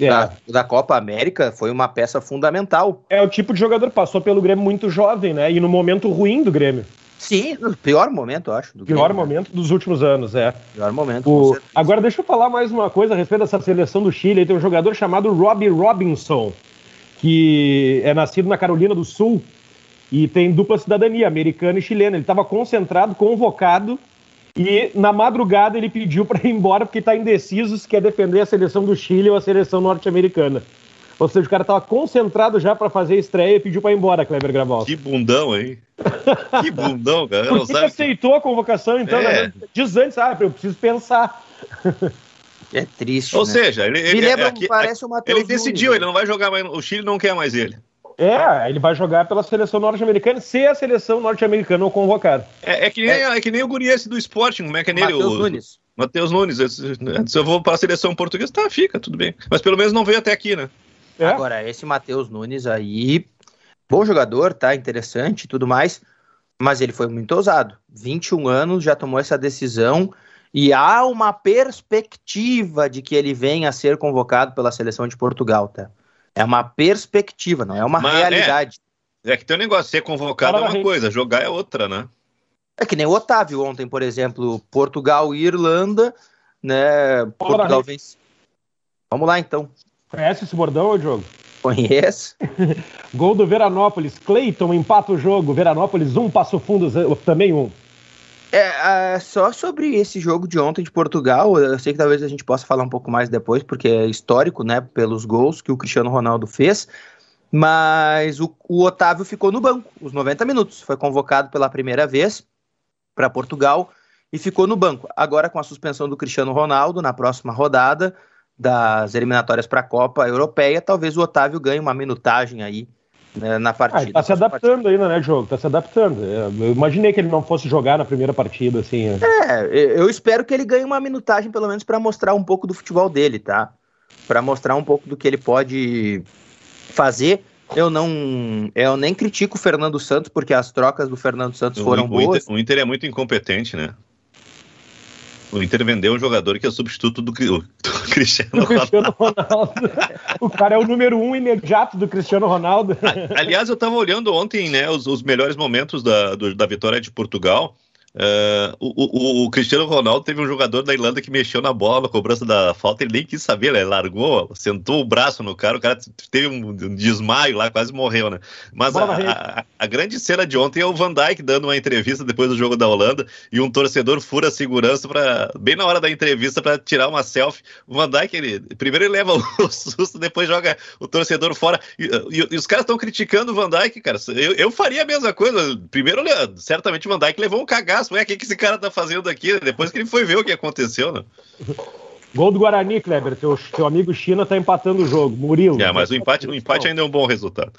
É. Da, da, Copa América, foi uma peça fundamental. É o tipo de jogador passou pelo Grêmio muito jovem, né? E no momento ruim do Grêmio. Sim, no pior momento, eu acho. Do pior Grêmio, momento né? dos últimos anos, é. Pior momento. O... Agora, deixa eu falar mais uma coisa a respeito dessa seleção do Chile. Tem um jogador chamado Robbie Robinson, que é nascido na Carolina do Sul e tem dupla cidadania, americana e chilena. Ele estava concentrado, convocado, e na madrugada ele pediu para ir embora porque está indeciso se quer defender a seleção do Chile ou a seleção norte-americana. Ou seja, o cara estava concentrado já para fazer a estreia e pediu para ir embora, Kleber Graval. Que bundão, hein? que bundão, cara. Por que, aceitou a convocação, então? É. Né? Diz antes, ah, eu preciso pensar. É triste. Ou né? seja, ele, ele, lembra, é, parece o Matheus ele decidiu, Nunes, ele não vai jogar mais. O Chile não quer mais ele. É, ele vai jogar pela seleção norte-americana se a seleção norte-americana o convocar. É, é, que nem, é. é que nem o Guriense do Sporting, como é que é nele? Matheus Nunes. Matheus Nunes. Se eu vou para a seleção portuguesa, tá, fica, tudo bem. Mas pelo menos não veio até aqui, né? É. Agora, esse Matheus Nunes aí, bom jogador, tá? Interessante e tudo mais, mas ele foi muito ousado. 21 anos, já tomou essa decisão e há uma perspectiva de que ele venha a ser convocado pela seleção de Portugal, tá? É uma perspectiva, não é uma mas, é. realidade. É, é, que tem um negócio, ser convocado Para é uma coisa, jogar é outra, né? É que nem o Otávio ontem, por exemplo, Portugal e Irlanda, né? Portugal vence. Vamos lá então. Conhece esse bordão, Diogo? Conheço. Gol do Veranópolis. Cleiton empata o jogo. Veranópolis, um passo fundo, também um. É, só sobre esse jogo de ontem de Portugal, eu sei que talvez a gente possa falar um pouco mais depois, porque é histórico, né, pelos gols que o Cristiano Ronaldo fez, mas o, o Otávio ficou no banco, os 90 minutos, foi convocado pela primeira vez para Portugal e ficou no banco. Agora com a suspensão do Cristiano Ronaldo na próxima rodada, das eliminatórias para a Copa Europeia, talvez o Otávio ganhe uma minutagem aí né, na partida. Ah, tá se adaptando ainda, né, jogo? Tá se adaptando. É, eu imaginei que ele não fosse jogar na primeira partida, assim. Né? É, eu espero que ele ganhe uma minutagem, pelo menos, para mostrar um pouco do futebol dele, tá? Para mostrar um pouco do que ele pode fazer. Eu não. Eu nem critico o Fernando Santos, porque as trocas do Fernando Santos foram o, boas. Inter, o Inter é muito incompetente, né? O Inter vendeu um jogador que é substituto do, do Cristiano, Cristiano Ronaldo. o cara é o número um imediato do Cristiano Ronaldo. Aliás, eu estava olhando ontem né, os, os melhores momentos da, do, da vitória de Portugal. Uh, o, o, o, Cristiano Ronaldo teve um jogador da Irlanda que mexeu na bola na cobrança da falta, ele nem quis saber, ele largou, sentou o braço no cara, o cara teve um, um desmaio lá, quase morreu, né? Mas a, a, a, grande cena de ontem é o Van Dijk dando uma entrevista depois do jogo da Holanda e um torcedor fura a segurança para bem na hora da entrevista para tirar uma selfie. O Van Dijk, ele, primeiro ele leva o susto, depois joga o torcedor fora. E, e, e os caras estão criticando o Van Dijk, cara. Eu, eu faria a mesma coisa. Primeiro, certamente o Van Dijk levou um cagaço Ué, o que, que esse cara tá fazendo aqui? Depois que ele foi ver o que aconteceu, né? Gol do Guarani, Kleber. Teu, teu amigo China tá empatando o jogo. Murilo. É, mas o empate, o empate ainda é um bom resultado.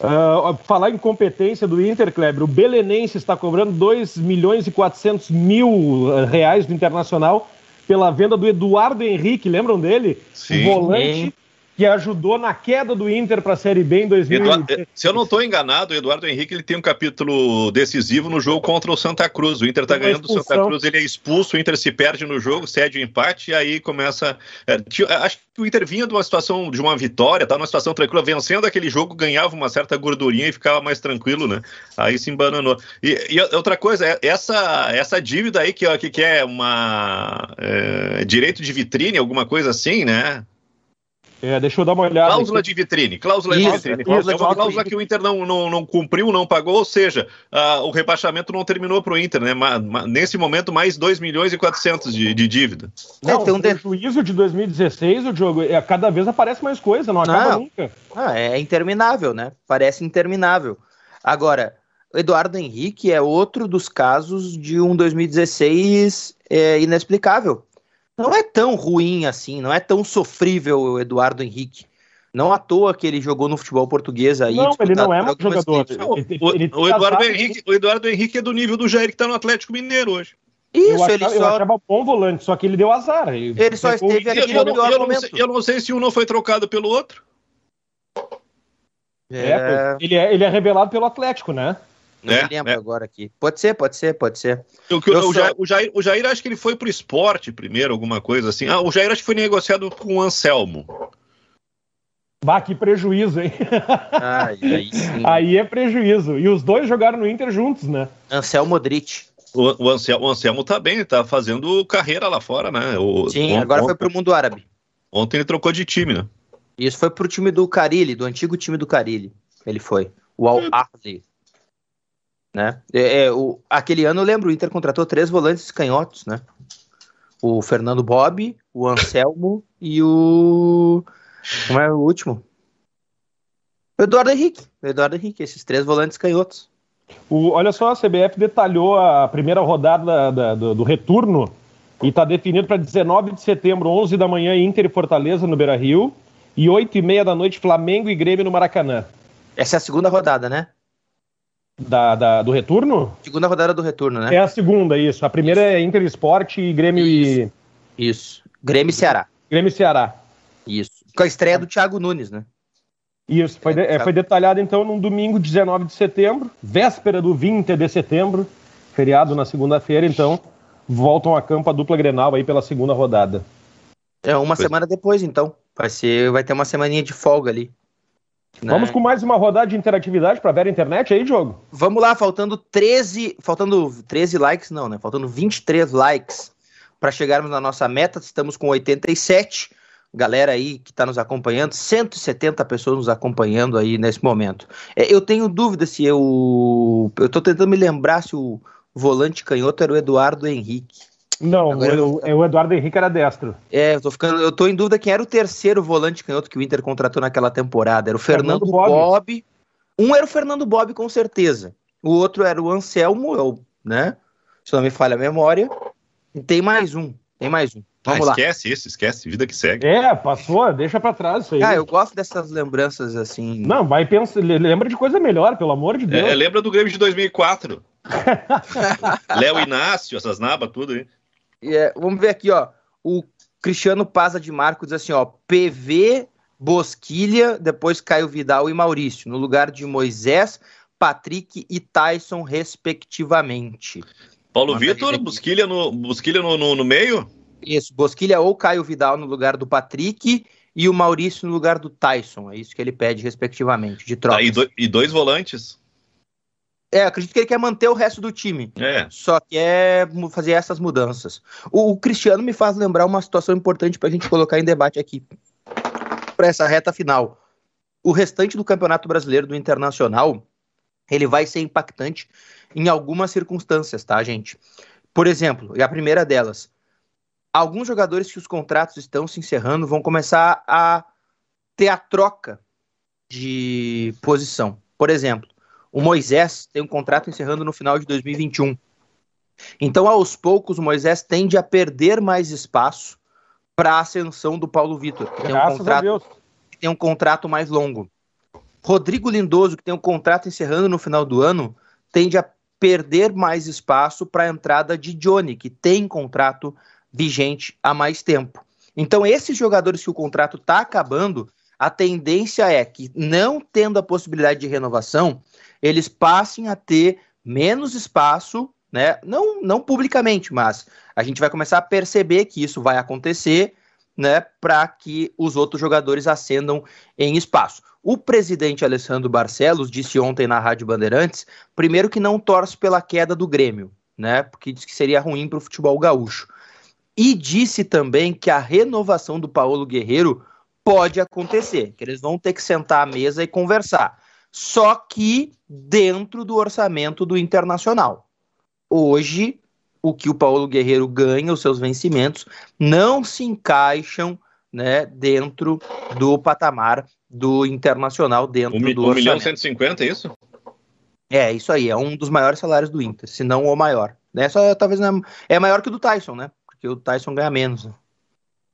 Uh, falar em competência do Inter, Kleber, o Belenense está cobrando 2 milhões e 400 mil reais do Internacional pela venda do Eduardo Henrique, lembram dele? Sim. O volante que ajudou na queda do Inter para a Série B em 2020. Se eu não estou enganado, o Eduardo Henrique ele tem um capítulo decisivo no jogo contra o Santa Cruz. O Inter está ganhando o Santa Cruz, ele é expulso, o Inter se perde no jogo, cede o empate e aí começa. É, acho que o Inter vinha de uma situação de uma vitória, tá numa situação tranquila, vencendo aquele jogo, ganhava uma certa gordurinha e ficava mais tranquilo, né? Aí se embananou. E, e outra coisa, é, essa, essa dívida aí que, que, que é uma é, direito de vitrine, alguma coisa assim, né? É, deixa eu dar uma olhada. Cláusula aqui. de vitrine. Cláusula isso, de vitrine. Isso, é uma cláusula que o Inter não, não, não cumpriu, não pagou, ou seja, uh, o rebaixamento não terminou para o Inter, né? Ma, ma, nesse momento, mais 2 milhões e 400 de, de dívida. Não, é, tem um de... juízo de 2016, o jogo, é, cada vez aparece mais coisa, não acaba não. nunca. Ah, é interminável, né? Parece interminável. Agora, o Eduardo Henrique é outro dos casos de um 2016 é, inexplicável não é tão ruim assim, não é tão sofrível o Eduardo Henrique. Não à toa que ele jogou no futebol português aí. Não, ele não é um jogador. Ele, o, ele o, Eduardo Henrique, o Eduardo Henrique é do nível do Jair que está no Atlético Mineiro hoje. Isso, eu ele achava, só. Eu achava bom volante, só que ele deu azar. Ele, ele só esteve aqui eu, no eu, eu, não sei, eu não sei se um não foi trocado pelo outro. É, é ele, é, ele é revelado pelo Atlético, né? Não é, me lembro é. agora aqui. Pode ser, pode ser, pode ser. O, o, o, Jair, o, Jair, o Jair, acho que ele foi pro esporte primeiro, alguma coisa assim. Ah, o Jair acho que foi negociado com o Anselmo. Bah, que prejuízo, hein? Ah, aí, aí, é prejuízo. E os dois jogaram no Inter juntos, né? Anselmo Modric. O, o, Anselmo, o Anselmo tá bem, tá fazendo carreira lá fora, né? O, Sim, agora foi pro mundo árabe. Ontem ele trocou de time, né? Isso foi pro time do Carilli, do antigo time do Carilli. Ele foi. O Al Ahly. Né? É, é, o, aquele ano eu lembro, o Inter contratou três volantes canhotos, né? O Fernando Bob, o Anselmo e o. Como é o último? O Eduardo Henrique. O Eduardo Henrique, esses três volantes canhotos. O, olha só, a CBF detalhou a primeira rodada da, da, do, do, retorno e está definido para 19 de setembro, 11 da manhã, Inter e Fortaleza no Beira Rio e 8 e meia da noite, Flamengo e Grêmio no Maracanã. Essa é a segunda rodada, né? Da, da, do retorno? Segunda rodada do retorno, né? É a segunda, isso. A primeira isso. é Inter Esporte e Grêmio isso. e. Isso. Grêmio e Ceará. Grêmio e Ceará. Isso. Com a estreia do Thiago Nunes, né? Isso, foi, de, é, foi detalhado então num domingo 19 de setembro, véspera do 20 de setembro, feriado na segunda-feira, então voltam a campo a dupla Grenal aí pela segunda rodada. É uma foi. semana depois, então. Vai ser, vai ter uma semaninha de folga ali. Né? Vamos com mais uma rodada de interatividade para ver a internet aí, jogo? Vamos lá, faltando 13, faltando 13 likes, não, né? Faltando 23 likes para chegarmos na nossa meta. Estamos com 87. Galera aí que está nos acompanhando, 170 pessoas nos acompanhando aí nesse momento. É, eu tenho dúvida se eu. Eu estou tentando me lembrar se o volante canhoto era o Eduardo Henrique. Não, Agora, o, o, Eduardo Henrique era destro. É, eu tô, ficando, eu tô em dúvida quem era o terceiro volante canhoto que o Inter contratou naquela temporada. Era o Fernando, Fernando Bob. Bob. Um era o Fernando Bob, com certeza. O outro era o Anselmo, eu, né? Se não me falha a memória. E tem mais um. Tem mais um. Vamos ah, esquece lá. isso, esquece, vida que segue. É, passou, deixa pra trás isso aí. Ah, eu gosto dessas lembranças assim. Não, vai pensa, lembra de coisa melhor, pelo amor de Deus. É, lembra do Grêmio de 2004. Léo Inácio, essas nabas, tudo aí. É, vamos ver aqui, ó. O Cristiano Paza de Marco diz assim, ó. PV, Bosquilha, depois Caio Vidal e Maurício, no lugar de Moisés, Patrick e Tyson, respectivamente. Paulo Vitor, Bosquilha, no, Bosquilha no, no, no meio? Isso, Bosquilha ou Caio Vidal no lugar do Patrick e o Maurício no lugar do Tyson. É isso que ele pede, respectivamente, de troca. Ah, e, do, e, dois volantes? É, acredito que ele quer manter o resto do time. É. Só quer fazer essas mudanças. O, o Cristiano me faz lembrar uma situação importante para a gente colocar em debate aqui. Para essa reta final. O restante do Campeonato Brasileiro do Internacional, ele vai ser impactante em algumas circunstâncias, tá, gente? Por exemplo, e a primeira delas, alguns jogadores que os contratos estão se encerrando vão começar a ter a troca de posição. Por exemplo, o Moisés tem um contrato encerrando no final de 2021. Então, aos poucos, o Moisés tende a perder mais espaço para a ascensão do Paulo Vitor, que tem um, contrato, que tem um contrato mais longo. Rodrigo Lindoso, que tem um contrato encerrando no final do ano, tende a perder mais espaço para a entrada de Johnny, que tem contrato vigente há mais tempo. Então, esses jogadores que o contrato está acabando, a tendência é que, não tendo a possibilidade de renovação, eles passem a ter menos espaço, né? Não, não publicamente, mas a gente vai começar a perceber que isso vai acontecer, né? Para que os outros jogadores ascendam em espaço. O presidente Alessandro Barcelos disse ontem na Rádio Bandeirantes, primeiro que não torce pela queda do Grêmio, né? Porque disse que seria ruim para o futebol gaúcho. E disse também que a renovação do Paulo Guerreiro pode acontecer, que eles vão ter que sentar à mesa e conversar só que dentro do orçamento do Internacional. Hoje, o que o Paulo Guerreiro ganha, os seus vencimentos, não se encaixam né, dentro do patamar do Internacional, dentro um, do um orçamento. 1 milhão e 150, é isso? É, isso aí, é um dos maiores salários do Inter, se não o maior. Né? Só, talvez não, é maior que o do Tyson, né? Porque o Tyson ganha menos. Né?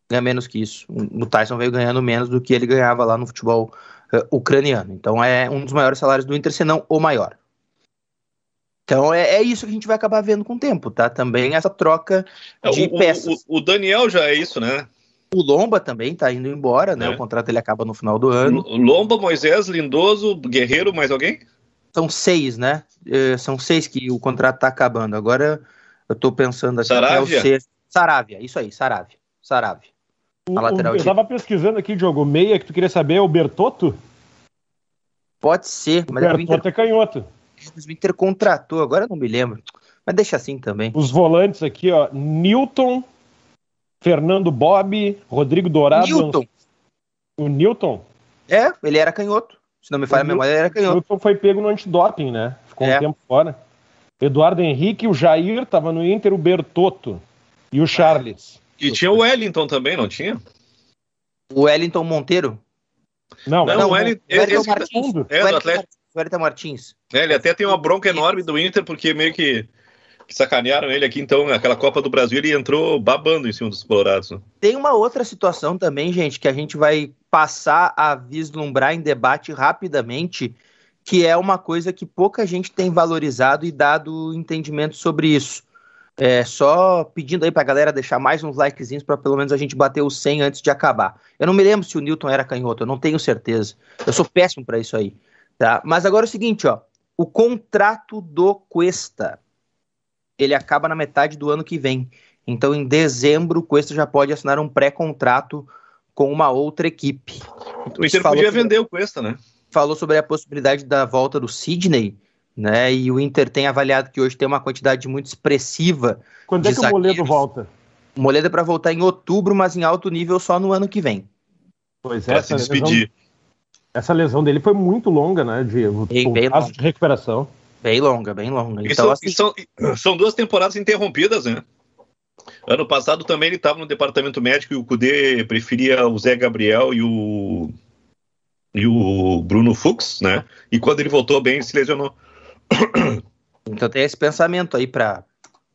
Ganha menos que isso. O Tyson veio ganhando menos do que ele ganhava lá no futebol uh, ucraniano. Então é um dos maiores salários do Inter, se não o maior. Então é, é, isso que a gente vai acabar vendo com o tempo, tá? Também essa troca é, de o, peças. O, o, Daniel já é isso, né? O Lomba também tá indo embora, né? É. O contrato ele acaba no final do ano. Lomba, Moisés, Lindoso, Guerreiro, mais alguém? São seis, né? Uh, são seis que o contrato tá acabando. Agora eu tô pensando aqui. Saravia? É o sexto. Saravia, isso aí, Saravia. Saravia. A lateral eu tava pesquisando aqui, Diogo, meia que tu queria saber é o Bertotto? Pode ser, O mas é o Bertotto Inter, é canhoto. o Inter contratou, agora eu não me lembro. Mas deixa assim também. Os volantes aqui, ó, Newton, Fernando Bob, Rodrigo Dourado. Newton. O Newton? É, ele era canhoto. Se não me falha a O memória, ele era O canhoto. Newton foi pego no antidoping, né? Ficou É. um tempo fora. Eduardo Henrique, o Jair tava no Inter, o Bertotto e o Charles. E tinha o Wellington também, não tinha? O Wellington Monteiro. Não, Não, era o Wellington- O Wellington esse- Martins. é O do Wellington Atlético. Martins. O Wellington Martins. É, ele até tem uma bronca enorme do Inter, porque meio que, que sacanearam ele aqui, então, naquela Copa do Brasil, ele entrou babando em cima dos Colorados. né? Tem uma outra situação também, gente, que a gente vai passar a vislumbrar em debate rapidamente, que é uma coisa que pouca gente tem valorizado e dado entendimento sobre isso. É, só pedindo aí pra galera deixar mais uns likezinhos para pelo menos a gente bater os 100 antes de acabar. Eu não me lembro se o Newton era canhoto, eu não tenho certeza. Eu sou péssimo para isso aí, tá? Mas agora é o seguinte, ó, o contrato do Cuesta, ele acaba na metade do ano que vem. Então, em dezembro, o Cuesta já pode assinar um pré-contrato com uma outra equipe. O Inter podia sobre- vender o Cuesta, né? Falou sobre a possibilidade da volta do Sidney, né? E o Inter tem avaliado que hoje tem uma quantidade muito expressiva. Quando é que o Moledo zagueiros. volta? O Moledo é para voltar em outubro, mas em alto nível só no ano que vem. Pois Pra essa se lesão, despedir. essa lesão dele foi muito longa, né? De, Bem, o bem longa. de recuperação. Bem longa, bem longa. E Então, são, assim, são, são duas temporadas interrompidas, né? Ano passado também ele estava no departamento médico e o Cudê preferia o Zé Gabriel e o e o Bruno Fux, né? E quando ele voltou bem, ele se lesionou. então tem esse pensamento aí para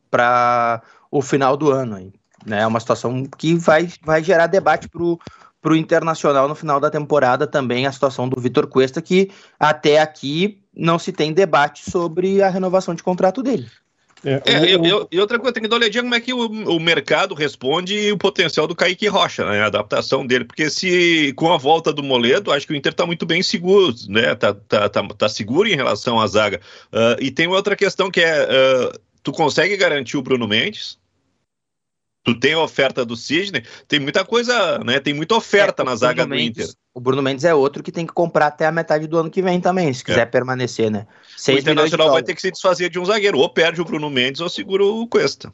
para o final do ano né? É uma situação que vai, vai gerar debate pro pro Internacional no final da temporada também a situação do Vitor Cuesta que até aqui não se tem debate sobre a renovação de contrato dele. É, É, o- eu- e outra coisa, tem que dar uma olhadinha como é que o, o mercado responde e o potencial do Kaique Rocha, né? A adaptação dele. Porque se com a volta do Moledo, acho que o Inter tá muito bem seguro, né? Tá, tá, tá, tá seguro em relação à zaga. Ah, e tem outra questão que é: ah, tu consegue garantir o Bruno Mendes? Tu tem a oferta do Sidney, tem muita coisa, né? Tem muita oferta É, na zaga Bruno do Mendes- Inter. O Bruno Mendes é outro que tem que comprar até a metade do ano que vem também, se quiser permanecer, né? O 6 milhões de Internacional vai ter que se desfazer de um zagueiro. Ou perde o Bruno Mendes ou segura o Cuesta.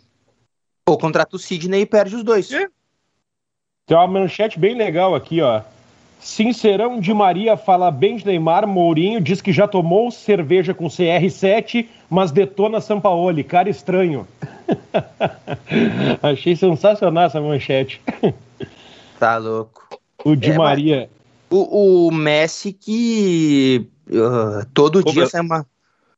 Ou contrata o Sidney e perde os dois. É. Tem uma manchete bem legal aqui, ó. Sincerão de Maria fala bem de Neymar, Mourinho diz que já tomou cerveja com CR7, mas detona Sampaoli, cara estranho. Achei sensacional essa manchete. Tá louco. O Di É, Maria. O, o Messi que uh, todo Como dia é- sai uma,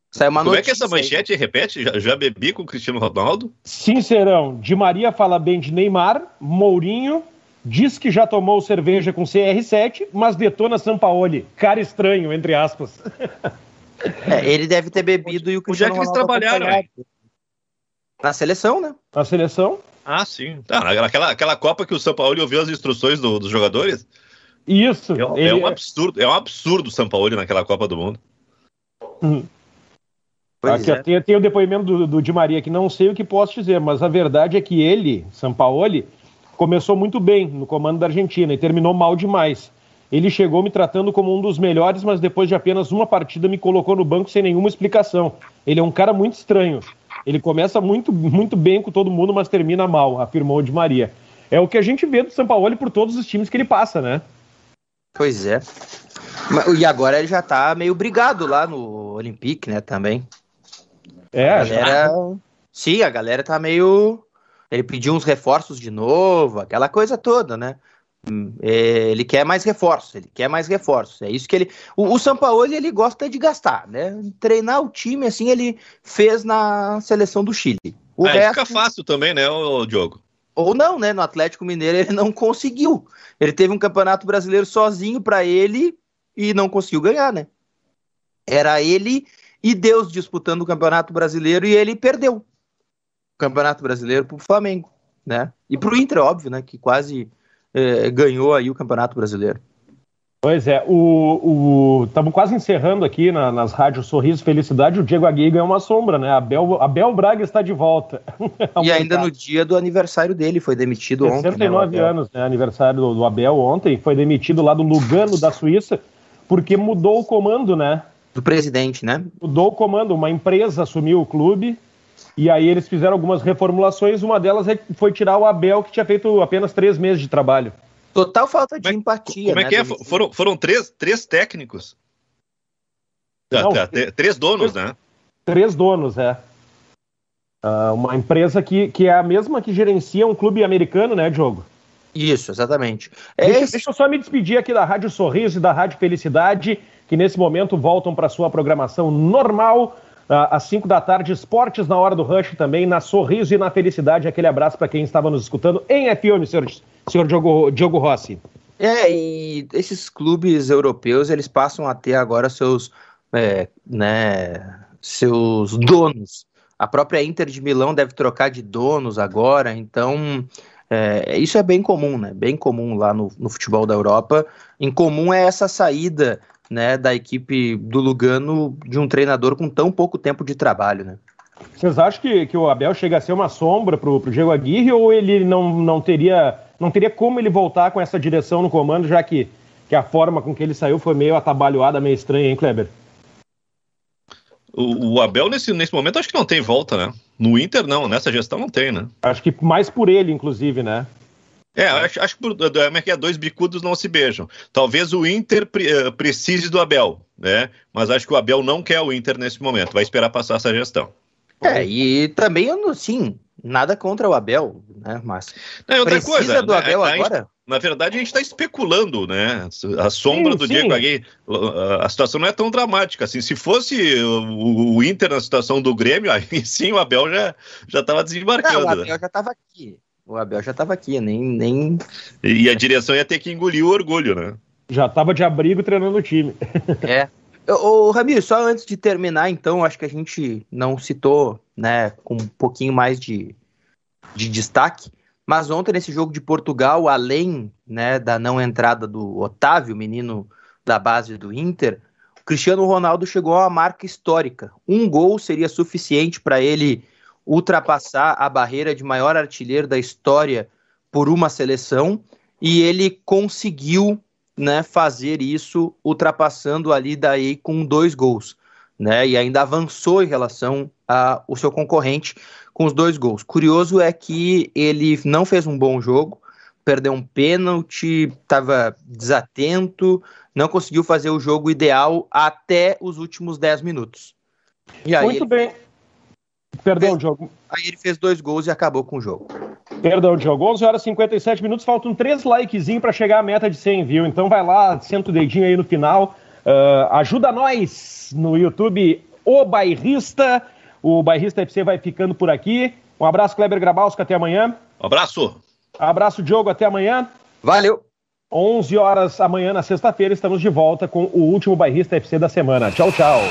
sai uma Como é notícia. que essa manchete repete? Já, já bebi com o Cristiano Ronaldo? Sincerão, Di Maria fala bem de Neymar, Mourinho diz que já tomou cerveja com CR7, mas detona Sampaoli, cara estranho, entre aspas. É, ele deve ter bebido e o Onde é Cristiano que eles Ronaldo trabalharam. Na seleção, né? Na seleção, Ah, sim. Tá, aquela, aquela Copa que o São Paulo ouviu as instruções do- dos jogadores. isso. É, ele- é um absurdo, é um absurdo o São Paulo naquela Copa do Mundo. Pois Aqui, é. tem, tem o depoimento do, do Di Maria, que não sei o que posso dizer, mas a verdade é que ele, Sampaoli, começou muito bem no comando da Argentina e terminou mal demais. Ele chegou me tratando como um dos melhores, mas depois de apenas uma partida me colocou no banco sem nenhuma explicação. Ele é um cara muito estranho. Ele começa muito, muito bem com todo mundo, mas termina mal, afirmou o Di Maria. É o que a gente vê do Sampaoli por todos os times que ele passa, né? Pois é. E agora ele já tá meio brigado lá no Olympique, né, também. É, a galera... Sim, a galera tá meio... Ele pediu uns reforços de novo, aquela coisa toda, né? Hum, é, ele quer mais reforços, ele quer mais reforços. É isso que ele. O, o Sampaoli ele gosta de gastar, né? Treinar o time assim ele fez na seleção do Chile. O Aí resto, fica fácil também, né, ô, Diogo? ou não, né? No Atlético Mineiro ele não conseguiu. Ele teve um campeonato brasileiro sozinho para ele e não conseguiu ganhar, né? Era ele e Deus disputando o campeonato brasileiro e ele perdeu o campeonato brasileiro pro Flamengo, né? E pro Inter, óbvio, né? Que quase eh, ganhou aí o campeonato brasileiro. Pois é, o estamos quase encerrando aqui na, nas rádios Sorriso Felicidade. O Diego Aguirre é uma sombra, né? Abel, Abel Braga está de volta. e ainda no dia do aniversário dele, foi demitido 69 ontem. 69 né, anos, né? Aniversário do, do Abel ontem, foi demitido lá do Lugano da Suíça, porque mudou o comando, né? Do presidente, né? Mudou o comando, uma empresa assumiu o clube. E aí eles fizeram algumas reformulações. Uma delas é, foi tirar o Abel, que tinha feito apenas três meses de trabalho. Total falta de como é, empatia. Como é né, que é? Foram, foram três, três técnicos. Não, tá, tá, três donos, três, né? Três donos, é. Uh, uma empresa que, que é a mesma que gerencia um clube americano, né, Diogo? Isso, exatamente. É deixa, esse... deixa eu só me despedir aqui da Rádio Sorriso e da Rádio Felicidade, que nesse momento voltam para sua programação normal. Uh, às 5 da tarde, esportes na hora do rush também, na Sorriso e na Felicidade. Aquele abraço para quem estava nos escutando em FM, senhores senhor Diogo, Diogo Rossi. É, e esses clubes europeus, eles passam a ter agora seus, é, né, seus donos. A própria Inter de Milão deve trocar de donos agora, então é, isso é bem comum, né? Bem comum lá no, no futebol da Europa. Em comum é essa saída né, da equipe do Lugano de um treinador com tão pouco tempo de trabalho, né? Vocês acham que, que o Abel chega a ser uma sombra para o Diego Aguirre ou ele não, não teria não teria como ele voltar com essa direção no comando, já que, que a forma com que ele saiu foi meio atabalhoada, meio estranha, hein, Kleber? O, o, Abel, nesse, nesse momento, acho que não tem volta, né? No Inter, não. Nessa gestão, não tem, né? Acho que mais por ele, inclusive, né? É, acho, acho que é dois bicudos não se beijam. Talvez o Inter eh, precise do Abel, né? Mas acho que o Abel não quer o Inter nesse momento. Vai esperar passar essa gestão. É, e também, sim, nada contra o Abel, né? Mas não, outra precisa coisa, do né, Abel a, agora? Gente, na verdade, a gente está especulando, né? A sombra sim, do sim. Diego Aguirre. A situação não é tão dramática assim. Se fosse o, o Inter na situação do Grêmio, aí sim o Abel já já estava desembarcando. Não, o Abel né? já estava aqui. O Abel já estava aqui, nem nem. E a direção ia ter que engolir o orgulho, né? Já estava de abrigo treinando o time. É. Ô, Ramiro, só antes de terminar, então, acho que a gente não citou, né, com um pouquinho mais de, de destaque, mas ontem nesse jogo de Portugal, além, né, da não entrada do Otávio, menino da base do Inter, o Cristiano Ronaldo chegou a uma marca histórica. Um gol seria suficiente para ele ultrapassar a barreira de maior artilheiro da história por uma seleção, e ele conseguiu né, fazer isso ultrapassando ali daí com dois gols, né, e ainda avançou em relação ao seu concorrente com os dois gols. Curioso é que ele não fez um bom jogo, perdeu um pênalti, estava desatento, não conseguiu fazer o jogo ideal até os últimos 10 minutos. Muito bem. Perdão, Diogo. Aí ele fez dois gols e acabou com o jogo. Perdão, Diogo. 11 horas e 57 minutos, faltam três likezinhos para chegar à meta de 100, viu? Então vai lá, senta o dedinho aí no final. Uh, ajuda nós no YouTube, O Bairrista. O Bairrista FC vai ficando por aqui. Um abraço, Kleber Grabowski, até amanhã. Um abraço. Abraço, Diogo, até amanhã. Valeu. 11 horas amanhã, na sexta-feira, estamos de volta com o último Bairrista FC da semana. Tchau, tchau.